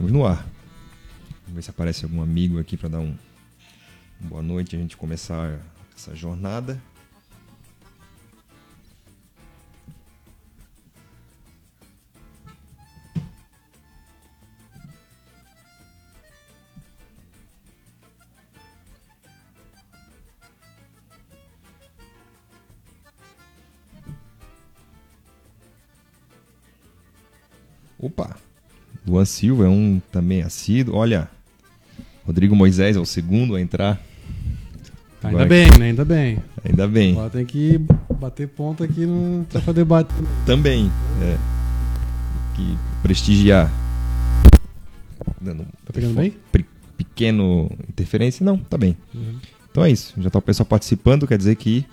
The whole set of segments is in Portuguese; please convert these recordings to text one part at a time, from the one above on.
Estamos no ar. Vamos ver se aparece algum amigo aqui para dar um boa noite a gente começar essa jornada. Silva é um também assíduo. Olha, Rodrigo Moisés é o segundo a entrar. Ainda Agora, bem, né? Ainda bem. Ainda bem. Agora tem que bater ponto aqui no Troféu Debate. Também. É. Que prestigiar. Dando tá pegando bem? Pequeno interferência? Não, tá bem. Uhum. Então é isso. Já tá o pessoal participando, quer dizer que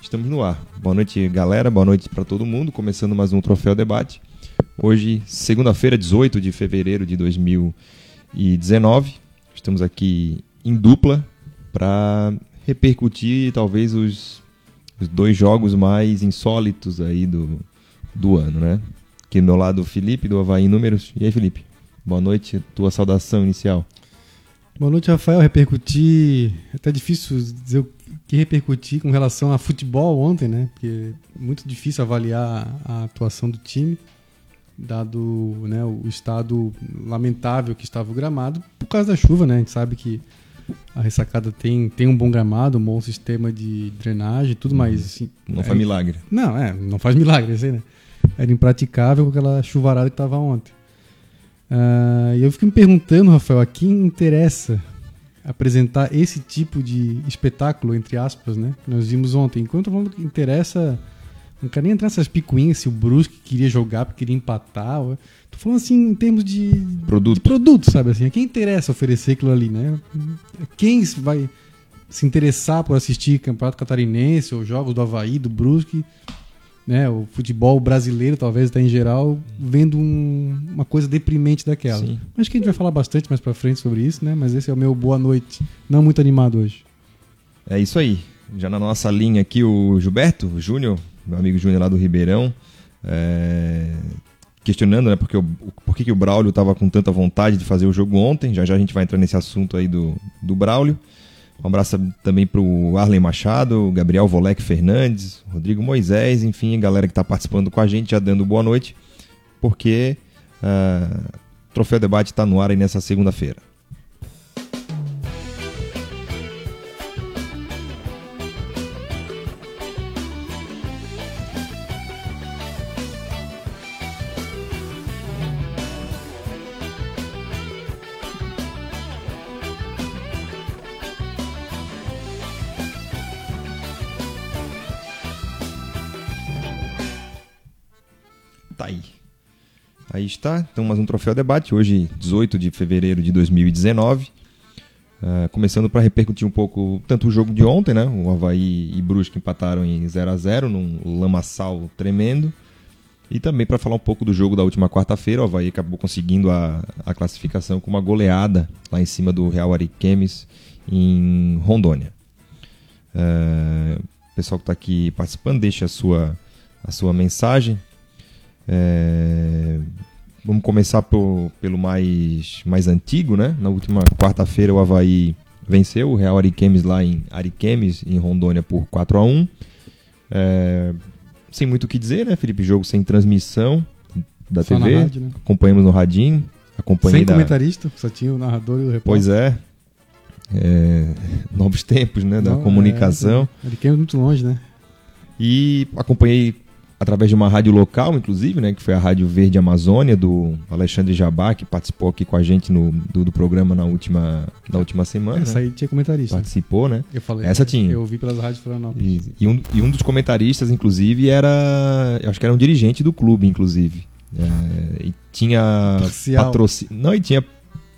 estamos no ar. Boa noite, galera. Boa noite para todo mundo. Começando mais um Troféu Debate. Hoje, segunda-feira, 18 de fevereiro de 2019. Estamos aqui em dupla para repercutir talvez os, os, dois jogos mais insólitos aí do, do ano, né? Aqui do meu lado, Felipe, do Havaí Números. E aí, Felipe? Boa noite, tua saudação inicial. Boa noite, Rafael. Repercutir. É até difícil dizer o que repercutir com relação a futebol ontem, né? Porque é muito difícil avaliar a atuação do time dado né, o estado lamentável que estava o gramado por causa da chuva, né? A gente sabe que a ressacada tem, tem um bom gramado, um bom sistema de drenagem, tudo mais. Assim, não é, faz milagre. Não, é, não faz milagre, assim, né? Era impraticável com aquela chuvarada que estava ontem. Uh, e eu fico me perguntando, Rafael, a quem interessa apresentar esse tipo de espetáculo, entre aspas, né? Que nós vimos ontem. Enquanto falando que interessa não quero nem entrar nessas picuinhas se o Brusque queria jogar porque queria empatar. Tô falando assim em termos de produto, de produto sabe assim? A quem interessa oferecer aquilo ali, né? Quem vai se interessar por assistir Campeonato Catarinense ou jogos do Havaí, do Brusque, né? O futebol brasileiro, talvez até em geral, vendo um, uma coisa deprimente daquela. Sim. Acho que a gente vai falar bastante mais pra frente sobre isso, né? Mas esse é o meu boa noite. Não muito animado hoje. É isso aí. Já na nossa linha aqui, o Gilberto Júnior, meu amigo Júnior lá do Ribeirão, é, questionando né, porque o, por que, que o Braulio estava com tanta vontade de fazer o jogo ontem. Já já a gente vai entrar nesse assunto aí do, do Braulio. Um abraço também para o Arlen Machado, Gabriel Volek Fernandes, Rodrigo Moisés, enfim, a galera que está participando com a gente, já dando boa noite, porque uh, o Troféu Debate está no ar aí nessa segunda-feira. Está, então mais um Troféu Debate, hoje 18 de fevereiro de 2019. Uh, começando para repercutir um pouco tanto o jogo de ontem, né? O Havaí e Brusque empataram em 0 a 0 num lamaçal tremendo. E também para falar um pouco do jogo da última quarta-feira, o Havaí acabou conseguindo a, a classificação com uma goleada lá em cima do Real Ariquemes em Rondônia. Uh, o pessoal que está aqui participando, deixa a sua, a sua mensagem. É, Vamos começar por, pelo mais, mais antigo, né? Na última quarta-feira o Havaí venceu o Real Ariquemes lá em Ariquemes, em Rondônia, por 4 a 1 é, Sem muito o que dizer, né, Felipe? Jogo sem transmissão da só TV. Rádio, né? Acompanhamos no radinho. Acompanhei sem da... comentarista, só tinha o narrador e o repórter. Pois é. é novos tempos, né, da Não, comunicação. É, Ariquemes muito longe, né? E acompanhei através de uma rádio local, inclusive, né, que foi a Rádio Verde Amazônia, do Alexandre Jabá, que participou aqui com a gente no, do, do programa na última, na última semana. Essa né? aí tinha comentarista. Participou, né? Eu falei. Essa tinha. Eu ouvi pelas rádios Florianópolis. E, e, um, e um dos comentaristas, inclusive, era. Eu acho que era um dirigente do clube, inclusive. É, e tinha patrocínio. Não, e tinha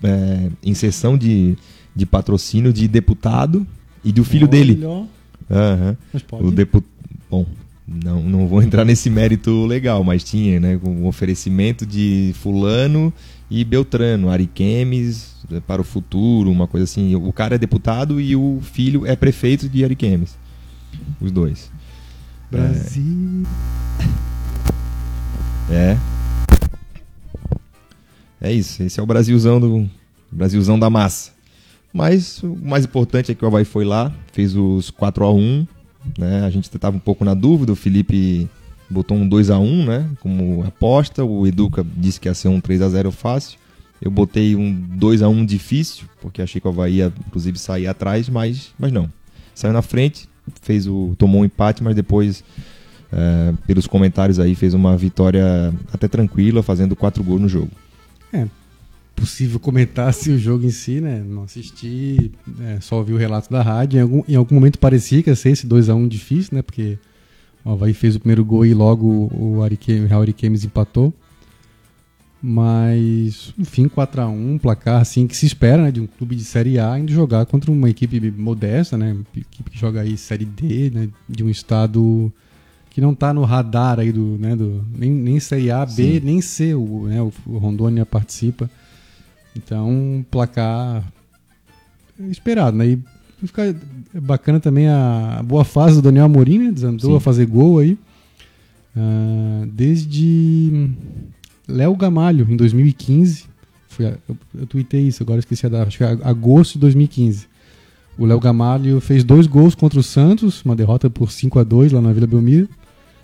é, inserção de, de patrocínio de deputado e do filho Olha. dele. Uhum. Mas pode. O depu... Bom, não, não vou entrar nesse mérito legal, mas tinha, né? Com um oferecimento de fulano e Beltrano, Ariquemes eh, para o futuro, uma coisa assim. O cara é deputado e o filho é prefeito de Ariquemes. Os dois. Brasil. É. É isso, esse é o Brasilzão do Brasilzão da massa. Mas o mais importante é que o Havaí foi lá, fez os 4 a 1 né? A gente estava um pouco na dúvida, o Felipe botou um 2 a 1 né? Como aposta, o Educa disse que ia ser um 3 a 0 fácil. Eu botei um 2 a 1 difícil, porque achei que o Havaí ia, inclusive, sair atrás, mas, mas não. Saiu na frente, fez o tomou um empate, mas depois, é, pelos comentários aí, fez uma vitória até tranquila, fazendo quatro gols no jogo. É, possível comentar se o jogo em si, né? Não assisti, é, só ouvi o relato da rádio. Em algum, em algum momento parecia que ia ser esse 2x1 difícil, né? Porque o Havaí fez o primeiro gol e logo o, Ariquemes, Real Ariquemes empatou. Mas, enfim, 4x1, um placar assim que se espera né, de um clube de Série A indo jogar contra uma equipe modesta, né? Uma equipe que joga aí Série D, né? De um estado que não está no radar aí do, né, do nem, nem Série A, B, Sim. nem C, o, né, o Rondônia participa. Então, placar esperado, né? E fica bacana também a, boa fase do Daniel Amorim, né? Desandou Sim. a fazer gol aí. Uh, desde Léo Gamalho, em 2015. Foi, eu, eu tuitei isso, agora esqueci a data. Acho que é agosto de 2015. O Léo Gamalho fez dois gols contra o Santos, uma derrota por 5 a 2 lá na Vila Belmiro.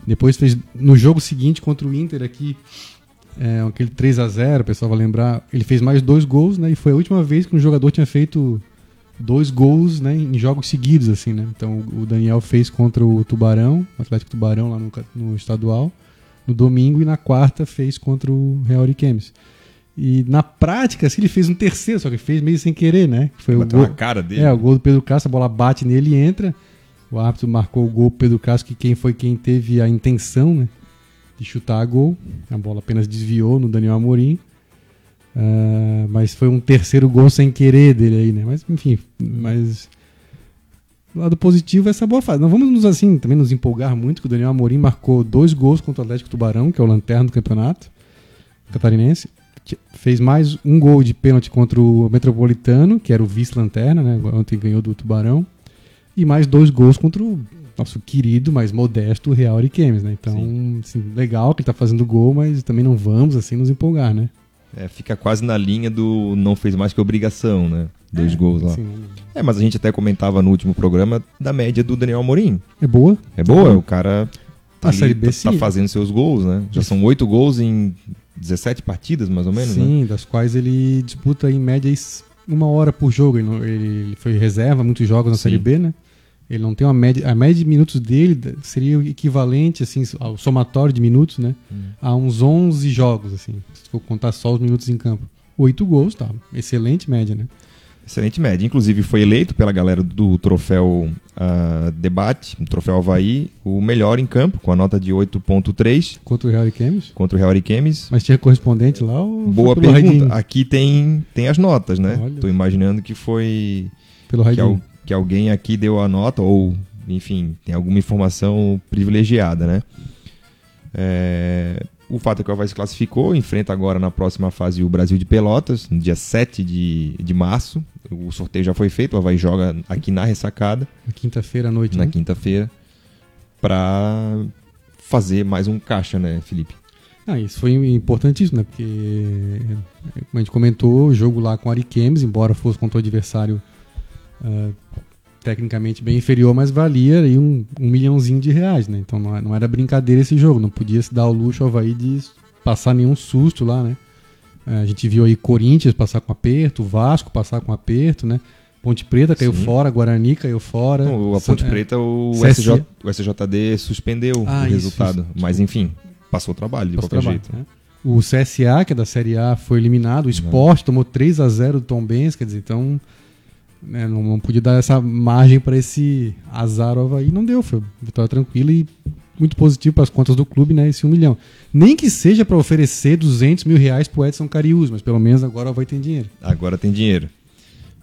Depois fez no jogo seguinte contra o Inter aqui, é, aquele 3 a 0 o pessoal vai lembrar. Ele fez mais dois gols, né? E foi a última vez que um jogador tinha feito dois gols né, em jogos seguidos, assim, né? Então o Daniel fez contra o Tubarão, o Atlético Tubarão lá no, no estadual no domingo e na quarta fez contra o Real Ariquemes. E na prática, assim, ele fez um terceiro, só que fez meio sem querer, né? Foi Bateu o gol, cara dele. É, o gol do Pedro Castro, a bola bate nele e entra. O árbitro marcou o gol pro Pedro Castro, que quem foi quem teve a intenção, né? De chutar a gol. A bola apenas desviou no Daniel Amorim. Uh, mas foi um terceiro gol sem querer dele aí, né? Mas, enfim, mas lado positivo essa boa fase. Não vamos nos assim também nos empolgar muito que o Daniel Amorim marcou dois gols contra o Atlético Tubarão, que é o lanterna do campeonato catarinense. Fez mais um gol de pênalti contra o Metropolitano, que era o vice-lanterna, né? Ontem ganhou do Tubarão. E mais dois gols contra o nosso querido, mas modesto Real Ariquemes, né? Então, assim, legal que ele tá fazendo gol, mas também não vamos assim nos empolgar, né? É, fica quase na linha do não fez mais que obrigação, né? Dois é, gols lá. Sim. É, mas a gente até comentava no último programa da média do Daniel Amorim. É boa? É boa, o cara tá, ali, tá, tá, fazendo seus gols, né? Já são oito gols em 17 partidas, mais ou menos, Sim, né? das quais ele disputa em média uma hora por jogo. Ele, ele foi reserva muitos jogos na Sim. Série B, né? Ele não tem uma média. A média de minutos dele seria o equivalente, assim, ao somatório de minutos, né? Hum. A uns 11 jogos, assim. Se for contar só os minutos em campo. Oito gols, tá? Excelente média, né? Excelente média. Inclusive foi eleito pela galera do troféu uh, Debate, troféu Havaí, o melhor em campo, com a nota de 8.3. Contra o Real Ariquemes? Contra o Real Ariquemes. Mas tinha correspondente lá ou Boa pergunta. Aqui tem, tem as notas, né? Olha. Tô imaginando que foi... Pelo Raidinho que alguém aqui deu a nota, ou, enfim, tem alguma informação privilegiada, né? É, o fato é que o Havaí se classificou, enfrenta agora na próxima fase o Brasil de Pelotas, no dia 7 de, de março. O sorteio já foi feito, o Havaí joga aqui na ressacada. Na quinta-feira à noite, Na né? quinta-feira, para fazer mais um caixa, né, Felipe? Ah, isso foi importantíssimo, né? Porque, como a gente comentou, o jogo lá com o Ariquemes, embora fosse contra o adversário uh, tecnicamente bem inferior, mas valia aí um, um milhãozinho de reais, né? Então não, não, era brincadeira esse jogo, não podia se dar o luxo ao Havaí de passar nenhum susto lá, né? Uh, a gente viu aí Corinthians passar com aperto, Vasco passar com aperto, né? Ponte Preta caiu Sim. fora, Guarani caiu fora. Não, a Ponte Preta, o, SJ, o SJD suspendeu ah, o resultado. Isso, Mas enfim, passou o trabalho de passou qualquer trabalho, jeito. Né? O CSA, que é da Série A, foi eliminado. O Sport tomou 3 a 0 do Tom Benz, quer dizer, então né, não, não, podia dar essa margem para esse azar ao. Não deu, foi vitória tranquila e muito positivo para as contas do clube, né? Esse um milhão. Nem que seja para oferecer 200 mil reais para o Edson Carius, mas pelo menos agora Havaí tem dinheiro. Agora tem dinheiro.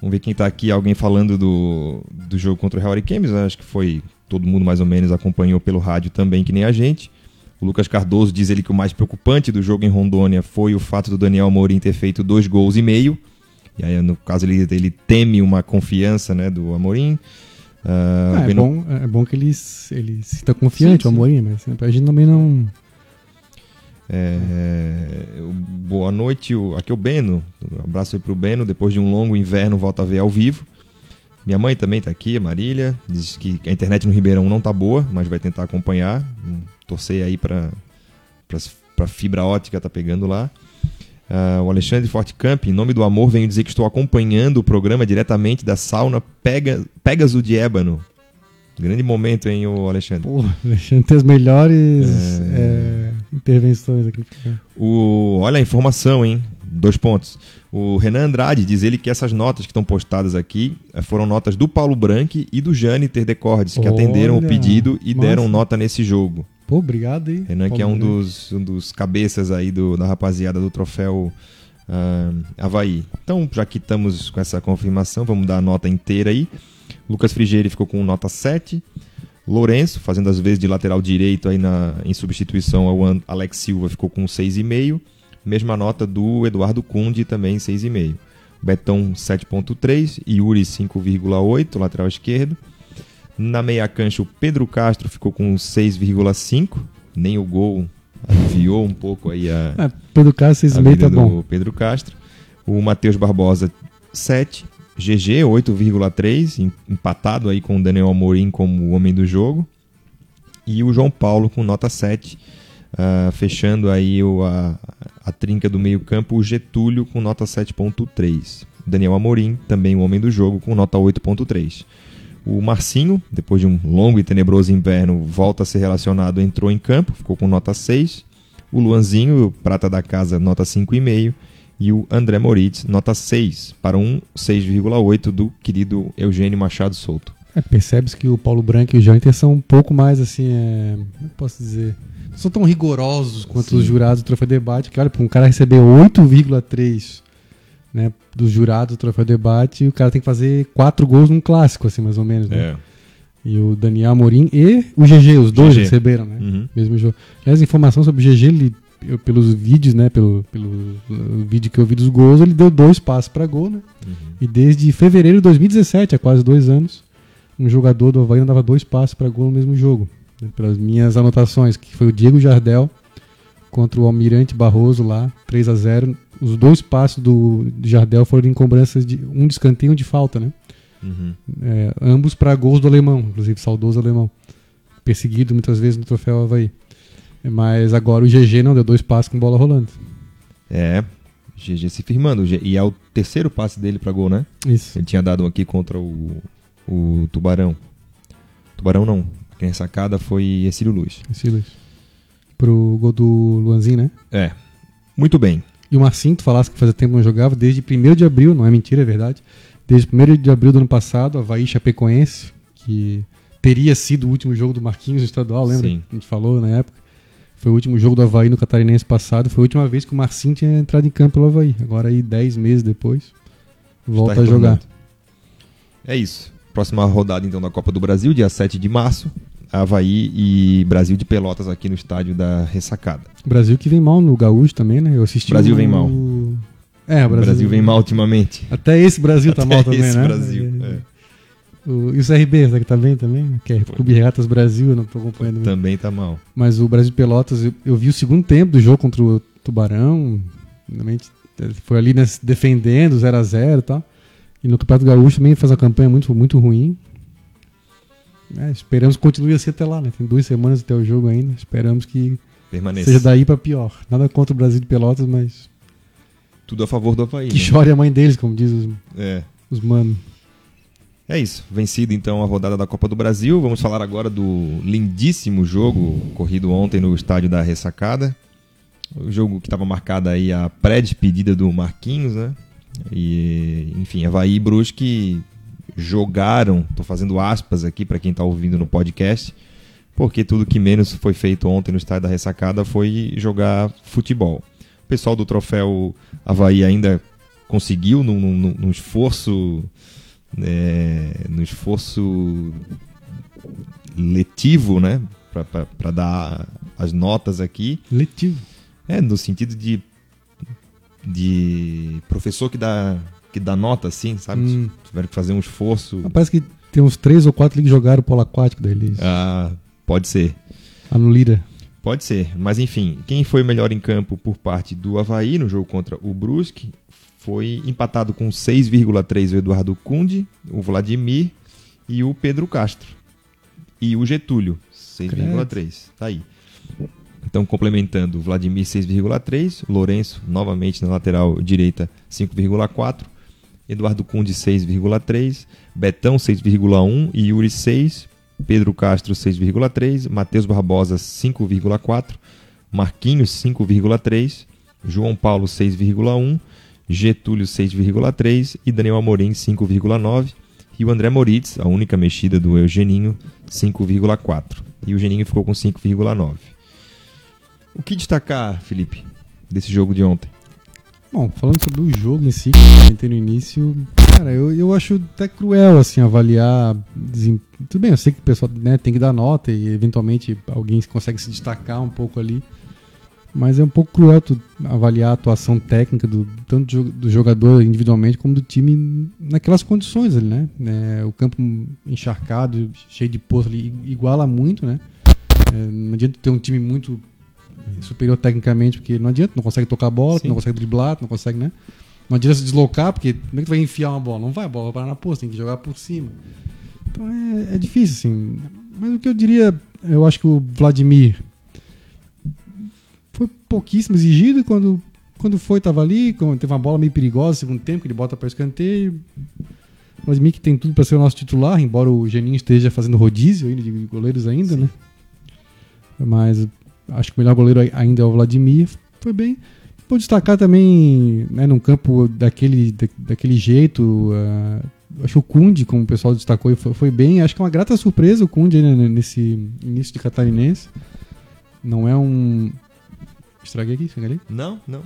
Vamos ver quem está aqui, alguém falando do, do jogo contra o Real Ariquemes, acho que foi todo mundo mais ou menos acompanhou pelo rádio também, que nem a gente. O Lucas Cardoso diz ele que o mais preocupante do jogo em Rondônia foi o fato do Daniel Mourinho ter feito dois gols e meio. E aí, no caso, ele, ele teme uma confiança né, do Amorim. Uh, é, bom, é bom que ele, ele se está confiante, sim, sim. o Amorim, mas a gente também não. É, boa noite, aqui é o Beno. Um abraço aí pro Beno. Depois de um longo inverno, volta a ver ao vivo. Minha mãe também tá aqui, a Marília. Diz que a internet no Ribeirão não tá boa, mas vai tentar acompanhar. Hum, Torcer aí para para fibra ótica tá pegando lá. Uh, o Alexandre Fortcamp, em nome do amor, venho dizer que estou acompanhando o programa diretamente da sauna Pega, Pegasus de Ébano. Grande momento, hein, o Alexandre? Pô, Alexandre tem as melhores é... É, intervenções aqui. O, olha a informação, hein? Dois pontos. O Renan Andrade diz ele que essas notas que estão postadas aqui eh, foram notas do Paulo Branco e do Jâniter Decordes, que olha, atenderam o pedido e nossa. deram nota nesse jogo. Pô, obrigado aí. Renan, que é um dos, um dos cabeças aí do, da rapaziada do troféu uh, Havaí. Então, já que estamos com essa confirmação, vamos dar a nota inteira aí. Lucas Frigeiri ficou com nota 7. Lourenço, fazendo as vezes de lateral direito aí na, em substituição ao Alex Silva, ficou com 6,5. Mesma nota do Eduardo Cunde, também 6,5. Betão 7,3. Yuri 5,8, lateral esquerdo. Na meia cancha, o Pedro Castro ficou com 6,5. Nem o gol aliviou um pouco aí a. É, Pedro Castro 6,5 tá bom. Pedro Castro. O Matheus Barbosa 7. GG 8,3, empatado aí com o Daniel Amorim como o homem do jogo. E o João Paulo com nota 7, uh, ah, fechando aí o, a, a trinca do meio-campo, o Getúlio com nota 7,3. Daniel Amorim, também o homem do jogo, com nota 8,3. O Marcinho, depois de um longo e tenebroso inverno, volta a ser relacionado, entrou em campo, ficou com nota 6. O Luanzinho, prata da casa, nota 5,5. E o André Moritz, nota 6, para um 6,8 do querido Eugênio Machado Souto. É, Percebe-se que o Paulo Branco e o Janter são um pouco mais assim, é, como posso dizer, não são tão rigorosos quanto Sim. os jurados do Troféu Debate, que olha, para um cara receber 8,3 né, dos jurados do Troféu Debate, o cara tem que fazer quatro gols num clássico, assim, mais ou menos, né? É. E o Daniel Amorim e o GG, os dois GG. receberam, né? Uhum. Mesmo jogo. Aliás, informação sobre o GG, ele, eu, pelos vídeos, né? Pelo, pelo vídeo que eu vi dos gols, ele deu dois passos para gol, né? Uhum. E desde fevereiro de 2017, há quase dois anos, um jogador do Havaí dava dois passos para gol no mesmo jogo. Né? Pelas minhas anotações, que foi o Diego Jardel contra o Almirante Barroso lá, 3 a 0 Os dois passos do Jardel foram em cobranças de um de escanteio e um de falta, né? Uhum. É, ambos para gols do alemão, inclusive saudoso alemão. Perseguido muitas vezes no troféu Havaí. Mas agora o GG não deu dois passos com bola rolando. É, GG se firmando. E é o terceiro passe dele para gol, né? Isso. Ele tinha dado um aqui contra o, o Tubarão. Tubarão não. Quem sacada foi Exílio Luz. Exílio Luz pro gol do Luanzinho, né? É. Muito bem. E o Marcinho, tu falasse que fazia tempo não jogava, desde 1 de abril, não é mentira, é verdade. Desde 1 de abril do ano passado, Havaí Chapecoense, que teria sido o último jogo do Marquinhos estadual, lembra? Sim. A gente falou na época. Foi o último jogo do Havaí no Catarinense passado. Foi a última vez que o Marcinho tinha entrado em campo pelo Havaí. Agora aí, 10 meses depois, volta a jogar. É isso. Próxima rodada então da Copa do Brasil, dia 7 de março. Havaí e Brasil de Pelotas aqui no estádio da Ressacada. Brasil que vem mal no Gaúcho também, né? Eu assisti Brasil no... vem mal. É, o Brasil... Brasil vem mal ultimamente. Até esse Brasil tá Até mal também, esse né? Brasil, é. é. O, e o CRB, será que tá bem também? Que é Clube Regatas Brasil, eu não tô acompanhando. Também tá mal. Mas o Brasil de Pelotas, eu, eu, vi o segundo tempo do jogo contra o Tubarão, realmente foi ali né, defendendo 0 a 0 e tal. E no Campeonato Gaúcho também faz uma campanha muito, muito ruim. É, esperamos que continue assim até lá, né? Tem duas semanas até o jogo ainda. Esperamos que Permaneça. seja daí para pior. Nada contra o Brasil de Pelotas, mas. Tudo a favor do Havaí. Que né? chore a mãe deles, como diz os, é. os manos. É isso. Vencido então a rodada da Copa do Brasil. Vamos falar agora do lindíssimo jogo corrido ontem no estádio da Ressacada. O jogo que estava marcado aí a pré-despedida do Marquinhos, né? E, enfim, Havaí e Brusque jogaram, estou fazendo aspas aqui para quem está ouvindo no podcast, porque tudo que menos foi feito ontem no estádio da ressacada foi jogar futebol. O pessoal do troféu Havaí ainda conseguiu, num, num, num esforço. É, no esforço letivo, né? Para dar as notas aqui. Letivo. É, no sentido de, de professor que dá que dá nota assim, sabe? Hum. Tiveram que fazer um esforço. Parece que tem uns três ou quatro que jogaram polo aquático da Elise. Ah, pode ser. Ah, no Lira. Pode ser, mas enfim, quem foi melhor em campo por parte do Havaí no jogo contra o Brusque foi empatado com 6,3 o Eduardo Cunde, o Vladimir e o Pedro Castro. E o Getúlio, 6,3. Tá aí. Então, complementando, Vladimir 6,3, Lourenço, novamente na lateral direita, 5,4, Eduardo Cunde 6,3, Betão 6,1 e Yuri 6, Pedro Castro 6,3, Matheus Barbosa 5,4, Marquinhos 5,3, João Paulo 6,1, Getúlio 6,3 e Daniel Amorim 5,9 e o André Moritz, a única mexida do Eugeninho, 5,4. E o Geninho ficou com 5,9. O que destacar, Felipe, desse jogo de ontem? Bom, falando sobre o jogo em si, que eu comentei no início, cara, eu, eu acho até cruel, assim, avaliar. Desem... Tudo bem, eu sei que o pessoal né, tem que dar nota e eventualmente alguém consegue se destacar um pouco ali. Mas é um pouco cruel tu avaliar a atuação técnica do, tanto do jogador individualmente como do time naquelas condições ali, né? É, o campo encharcado, cheio de poço ali, iguala muito, né? É, não adianta ter um time muito superior tecnicamente, porque não adianta, não consegue tocar a bola, não consegue driblar, não consegue, né? Não adianta se deslocar, porque como é que tu vai enfiar uma bola? Não vai, a bola vai parar na poça, tem que jogar por cima. Então é, é difícil, assim. Mas o que eu diria, eu acho que o Vladimir foi pouquíssimo exigido quando, quando foi, estava ali, quando teve uma bola meio perigosa no segundo tempo, que ele bota para escanteio. O Vladimir que tem tudo para ser o nosso titular, embora o Geninho esteja fazendo rodízio ainda de goleiros ainda, Sim. né? Mas acho que o melhor goleiro ainda é o Vladimir. Foi bem. Vou destacar também, né, num campo daquele, da, daquele jeito, uh, acho que o Kunde, como o pessoal destacou, foi, foi bem. Acho que é uma grata surpresa o Kunde né, nesse início de catarinense. Não é um. Estraguei aqui? Enganei? Não, não.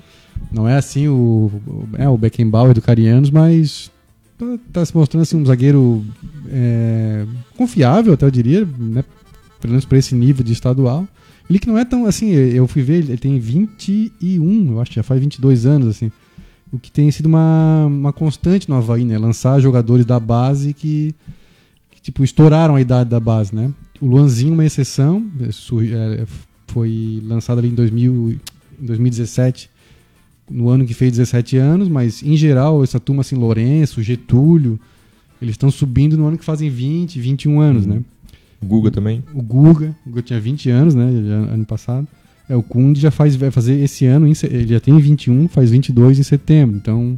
Não é assim o, o, é, o Beckenbauer do Carianos, mas tá, tá, se mostrando assim, um zagueiro é, confiável, até eu diria, né, pelo menos para esse nível de estadual. Ele que não é tão assim, eu fui ver, ele tem 21, eu acho que já faz 22 anos, assim. O que tem sido uma, uma constante no Havaí, né? Lançar jogadores da base que, que tipo, estouraram a idade da base, né? O Luanzinho, uma exceção, é, foi lançado ali em, 2000, em 2017, no ano que fez 17 anos, mas em geral, essa turma assim, Lourenço, Getúlio, eles estão subindo no ano que fazem 20, 21 anos, uhum. né? O Guga também? O Guga, o Guga tinha 20 anos, né? Já, ano passado. É, o Kunde já faz, vai fazer esse ano, ele já tem 21, faz 22 em setembro. Então,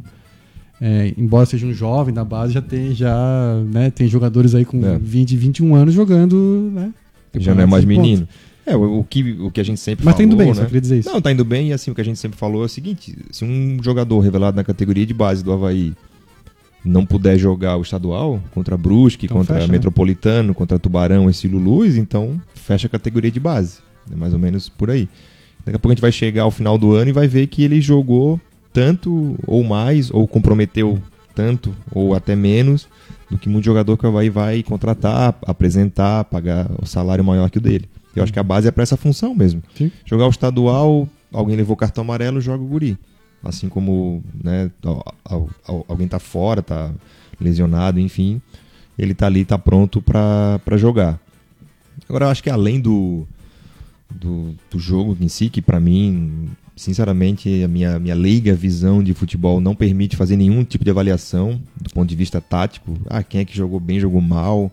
é, embora seja um jovem da base, já tem, já, né, tem jogadores aí com é. 20, 21 anos jogando, né? Já não é mais menino. É, o, o, que, o que a gente sempre Mas falou. Mas tá indo bem, né? só queria dizer isso. Não, tá indo bem, e assim, o que a gente sempre falou é o seguinte: se um jogador revelado na categoria de base do Havaí não puder jogar o estadual contra Brusque, então contra fecha, né? Metropolitano, né? contra Tubarão, esse Luz, então fecha a categoria de base. É mais ou menos por aí. Daqui a pouco a gente vai chegar ao final do ano e vai ver que ele jogou tanto ou mais, ou comprometeu tanto ou até menos do que muito jogador que vai vai contratar, apresentar, pagar o salário maior que o dele. Eu acho que a base é para essa função mesmo. Sim. Jogar o estadual, alguém levou cartão amarelo, joga o guri. Assim como né, alguém tá fora, tá lesionado, enfim, ele tá ali, tá pronto para jogar. Agora eu acho que além do, do, do jogo em si, que para mim, sinceramente, a minha, minha leiga visão de futebol não permite fazer nenhum tipo de avaliação do ponto de vista tático. Ah, quem é que jogou bem, jogou mal.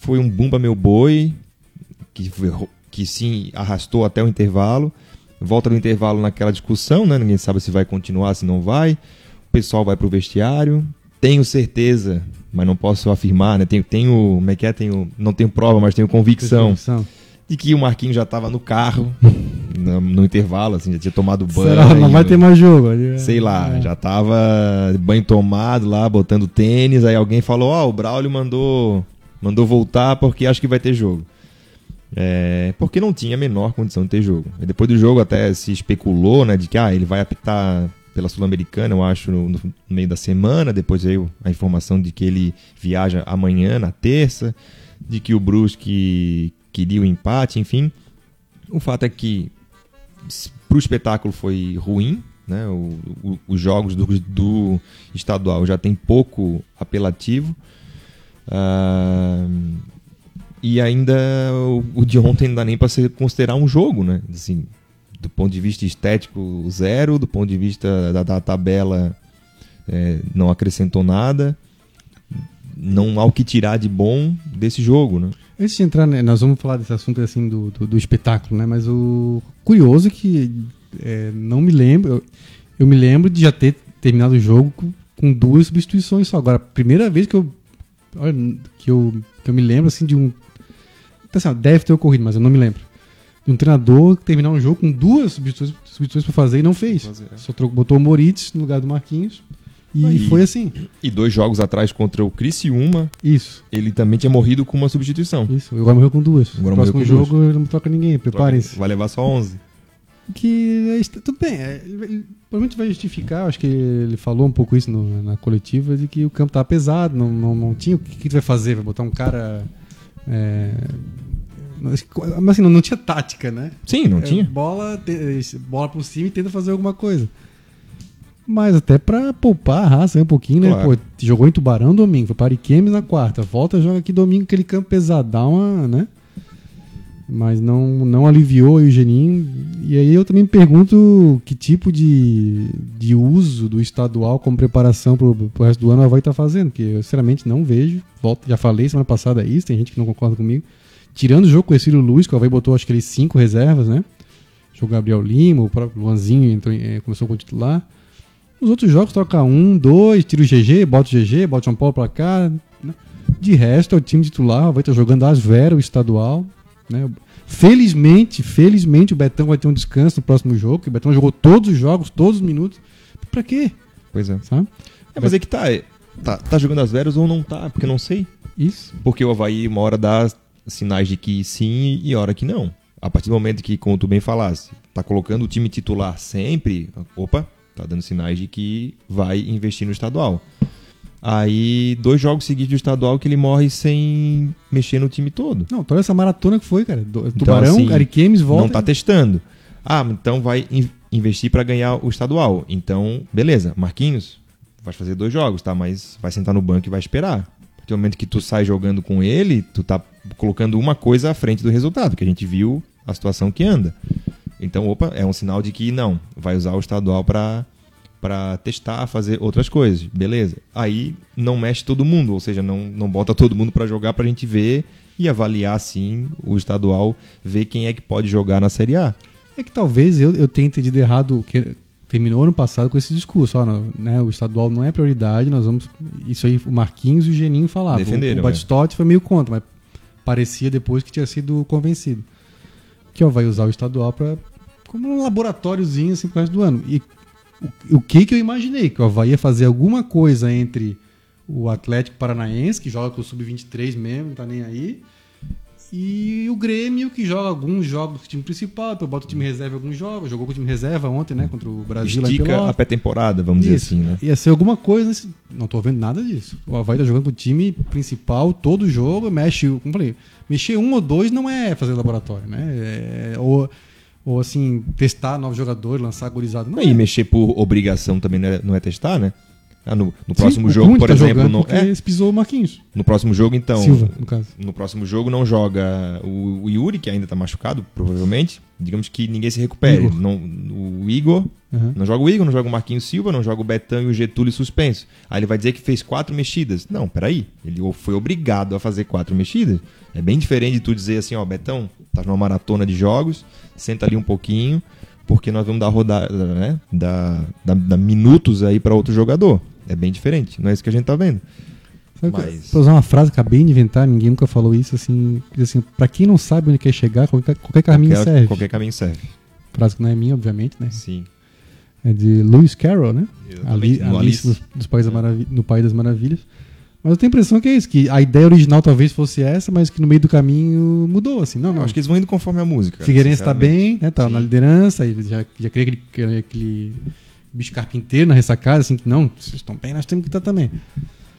Foi um bumba meu boi, que, que sim arrastou até o intervalo volta do intervalo naquela discussão, né? Ninguém sabe se vai continuar, se não vai. O pessoal vai pro vestiário. Tenho certeza, mas não posso afirmar, né? Tenho, tenho, como é que é? Tenho, não tenho prova, mas tenho convicção, convicção. de que o Marquinhos já estava no carro no, no, intervalo, assim, já tinha tomado banho. Será? Não vai ter mais jogo. Sei lá, é. já tava banho tomado lá, botando tênis. Aí alguém falou: Ó, oh, o Braulio mandou, mandou voltar porque acho que vai ter jogo. É, porque não tinha a menor condição de ter jogo. E depois do jogo até se especulou, né, de que ah, ele vai apitar pela Sul-Americana, eu acho, no, no, meio da semana. Depois veio a informação de que ele viaja amanhã, na terça, de que o Brusque queria o empate, enfim. O fato é que para o espetáculo foi ruim, né? O, o, os jogos do, do, estadual já tem pouco apelativo. Uh, E ainda o, o de ontem não dá nem para se considerar um jogo, né? Assim, do ponto de vista estético, zero. Do ponto de vista da, da tabela, é, não acrescentou nada. Não há o que tirar de bom desse jogo, né? Antes de entrar, né, nós vamos falar desse assunto assim do, do, do espetáculo, né? Mas o curioso é que é, não me lembro. Eu, eu, me lembro de já ter terminado o jogo com, com duas substituições só. Agora, primeira vez que eu, que eu, que eu me lembro assim de um. Então, assim, deve ter ocorrido, mas eu não me lembro de um treinador terminar um jogo com duas substituições, substituições para fazer e não fez. Fazer. É. Só trocou, botou o Moritz no lugar do Marquinhos. E Aí. foi assim. E dois jogos atrás contra o Criciúma. Isso. Ele também tinha morrido com uma substituição. Isso. Agora morreu com duas. Agora no próximo jogo duas. ele não toca ninguém. Preparem-se. Vai levar só 11. Que é, tudo bem. É, ele, provavelmente vai justificar. Acho que ele falou um pouco isso no, na coletiva de que o campo estava pesado. Não, não, não tinha. O que, que tu vai fazer? Vai botar um cara. É, mas assim, não, não tinha tática, né? Sim, não é, tinha. Bola, bola por cima e tenta fazer alguma coisa. Mas até pra poupar a raça um pouquinho, né? Claro. Pô, jogou em Tubarão domingo, foi para Ariquemes na quarta. Volta, joga aqui domingo, aquele campo pesadão, né? Mas não, não aliviou o Geninho. E aí eu também pergunto que tipo de, de uso do estadual como preparação pro, pro resto do ano a vai estar tá fazendo. Porque eu sinceramente não vejo. Volta, já falei semana passada isso, tem gente que não concorda comigo Tirando o jogo com o Cílio Luiz, que o Havaí botou acho que eles cinco reservas, né? Jogou Gabriel Lima, o próprio Luanzinho entrou, é, começou com o titular. Os outros jogos troca um, dois, tira o GG, bota o GG, bota o São Paulo pra cá. Né? De resto, é o time titular, o Havaí tá jogando às Vera, o estadual. Né? Felizmente, felizmente o Betão vai ter um descanso no próximo jogo, o Betão jogou todos os jogos, todos os minutos. Pra quê? Pois é. Sabe? É, mas é que tá, é, tá, tá jogando as Veras ou não tá, porque eu não sei. Isso. Porque o Havaí, uma hora dá sinais de que sim e hora que não. A partir do momento que, como tu bem falasse, tá colocando o time titular sempre, opa, tá dando sinais de que vai investir no estadual. Aí, dois jogos seguidos do estadual que ele morre sem mexer no time todo. Não, toda essa maratona que foi, cara. Do, então, Tubarão, assim, Ariquemes, volta. Não tá testando. Ah, então vai in investir para ganhar o estadual. Então, beleza. Marquinhos, vai fazer dois jogos, tá? Mas vai sentar no banco e vai esperar partir do momento que tu sai jogando com ele, tu tá colocando uma coisa à frente do resultado, que a gente viu a situação que anda. Então, opa, é um sinal de que não, vai usar o estadual para para testar, fazer outras coisas. Beleza. Aí não mexe todo mundo, ou seja, não, não bota todo mundo para jogar para a gente ver e avaliar assim o estadual, ver quem é que pode jogar na Série A. É que talvez eu, eu tenha entendido errado que terminou ano passado com esse discurso, ó, né, o estadual não é prioridade, nós vamos isso aí o Marquinhos e o Geninho falavam. Defenderam, o, o é. Batistotti é. foi meio contra, mas parecia depois que tinha sido convencido. Que ó, vai usar o estadual para como um laboratóriozinho assim pro resto do ano. E o, o que que eu imaginei que o Havaí ia fazer alguma coisa entre o Atlético Paranaense, que joga com o sub-23 mesmo, não tá nem aí, e o Grêmio, que joga alguns jogos com o time principal, depois bota o time reserva alguns jogos, jogou com o time reserva ontem, né? Contra o Brasil Estica a pré-temporada, vamos Isso. dizer assim, né? Ia ser alguma coisa, não tô vendo nada disso. O Havaí tá jogando com o time principal todo jogo, mexe, como falei, mexer um ou dois não é fazer laboratório, né? É, ou, ou assim, testar novos jogadores, lançar gurizada. Não e é. mexer por obrigação também não é, não é testar, né? Ah, no, no próximo Sim, jogo, por tá exemplo. No, é, pisou o Marquinhos. No próximo jogo, então. Silva, no caso. No próximo jogo não joga o, o Yuri, que ainda está machucado, provavelmente. Digamos que ninguém se recupere. Igor. Não, o Igor. Uhum. Não joga o Igor, não joga o Marquinhos Silva, não joga o Betão e o Getúlio suspenso. Aí ele vai dizer que fez quatro mexidas. Não, peraí. Ele foi obrigado a fazer quatro mexidas. É bem diferente de tu dizer assim, ó, Betão, tá numa maratona de jogos, senta ali um pouquinho, porque nós vamos dar rodada, né? Dar, dar, dar minutos aí para outro jogador. É bem diferente, não é isso que a gente tá vendo. Mas... Pra usar uma frase, acabei de inventar, ninguém nunca falou isso, assim, assim pra quem não sabe onde quer chegar, qualquer, qualquer caminho qualquer, serve. Qualquer caminho serve. Frase que não é minha, obviamente, né? Sim. É de Lewis Carroll, né? Ali, Alice, Alice dos, dos País da no País das Maravilhas. Mas eu tenho a impressão que é isso, que a ideia original talvez fosse essa, mas que no meio do caminho mudou, assim. Não, não. Acho que eles vão indo conforme a música. Figueirense tá bem, né? Tá Sim. na liderança, já, já queria aquele, aquele bicho carpinteiro na ressacada, assim, que não, vocês estão bem, nós temos que estar também.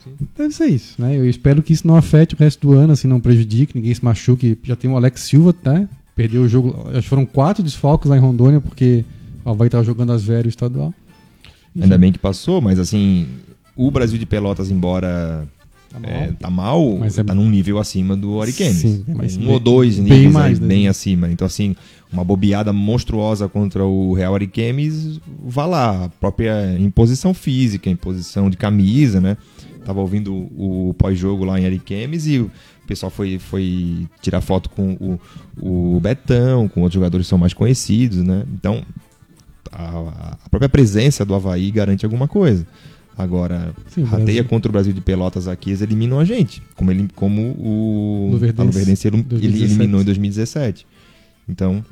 Sim. Deve ser isso, né? Eu espero que isso não afete o resto do ano, assim, não prejudique, ninguém se machuque. Já tem o Alex Silva, tá? Perdeu o jogo, acho que foram quatro desfalques lá em Rondônia, porque o Havaí estava jogando as velhas estadual. Enfim. Ainda bem que passou, mas assim, o Brasil de Pelotas, embora Tá mal. É, tá mal, Mas é- tá num nível acima do Ariquemes. Mas um bem- ou dois bem níveis mais, aí, bem acima. Então, assim, uma bobeada monstruosa contra o Real Ariquemes, vá lá. A própria imposição física, imposição de camisa, né? Tava ouvindo o, o pós-jogo lá em Ariquemes e o pessoal foi, foi tirar foto com o, o Betão, com outros jogadores que são mais conhecidos, né? Então, a, a própria presença do Havaí garante alguma coisa. Agora, Sim, rateia Brasil- contra o Brasil de Pelotas aqui, eles eliminam a gente. Como, ele, como o Luverdense, ele, ele 2017. eliminou em 2017. Então,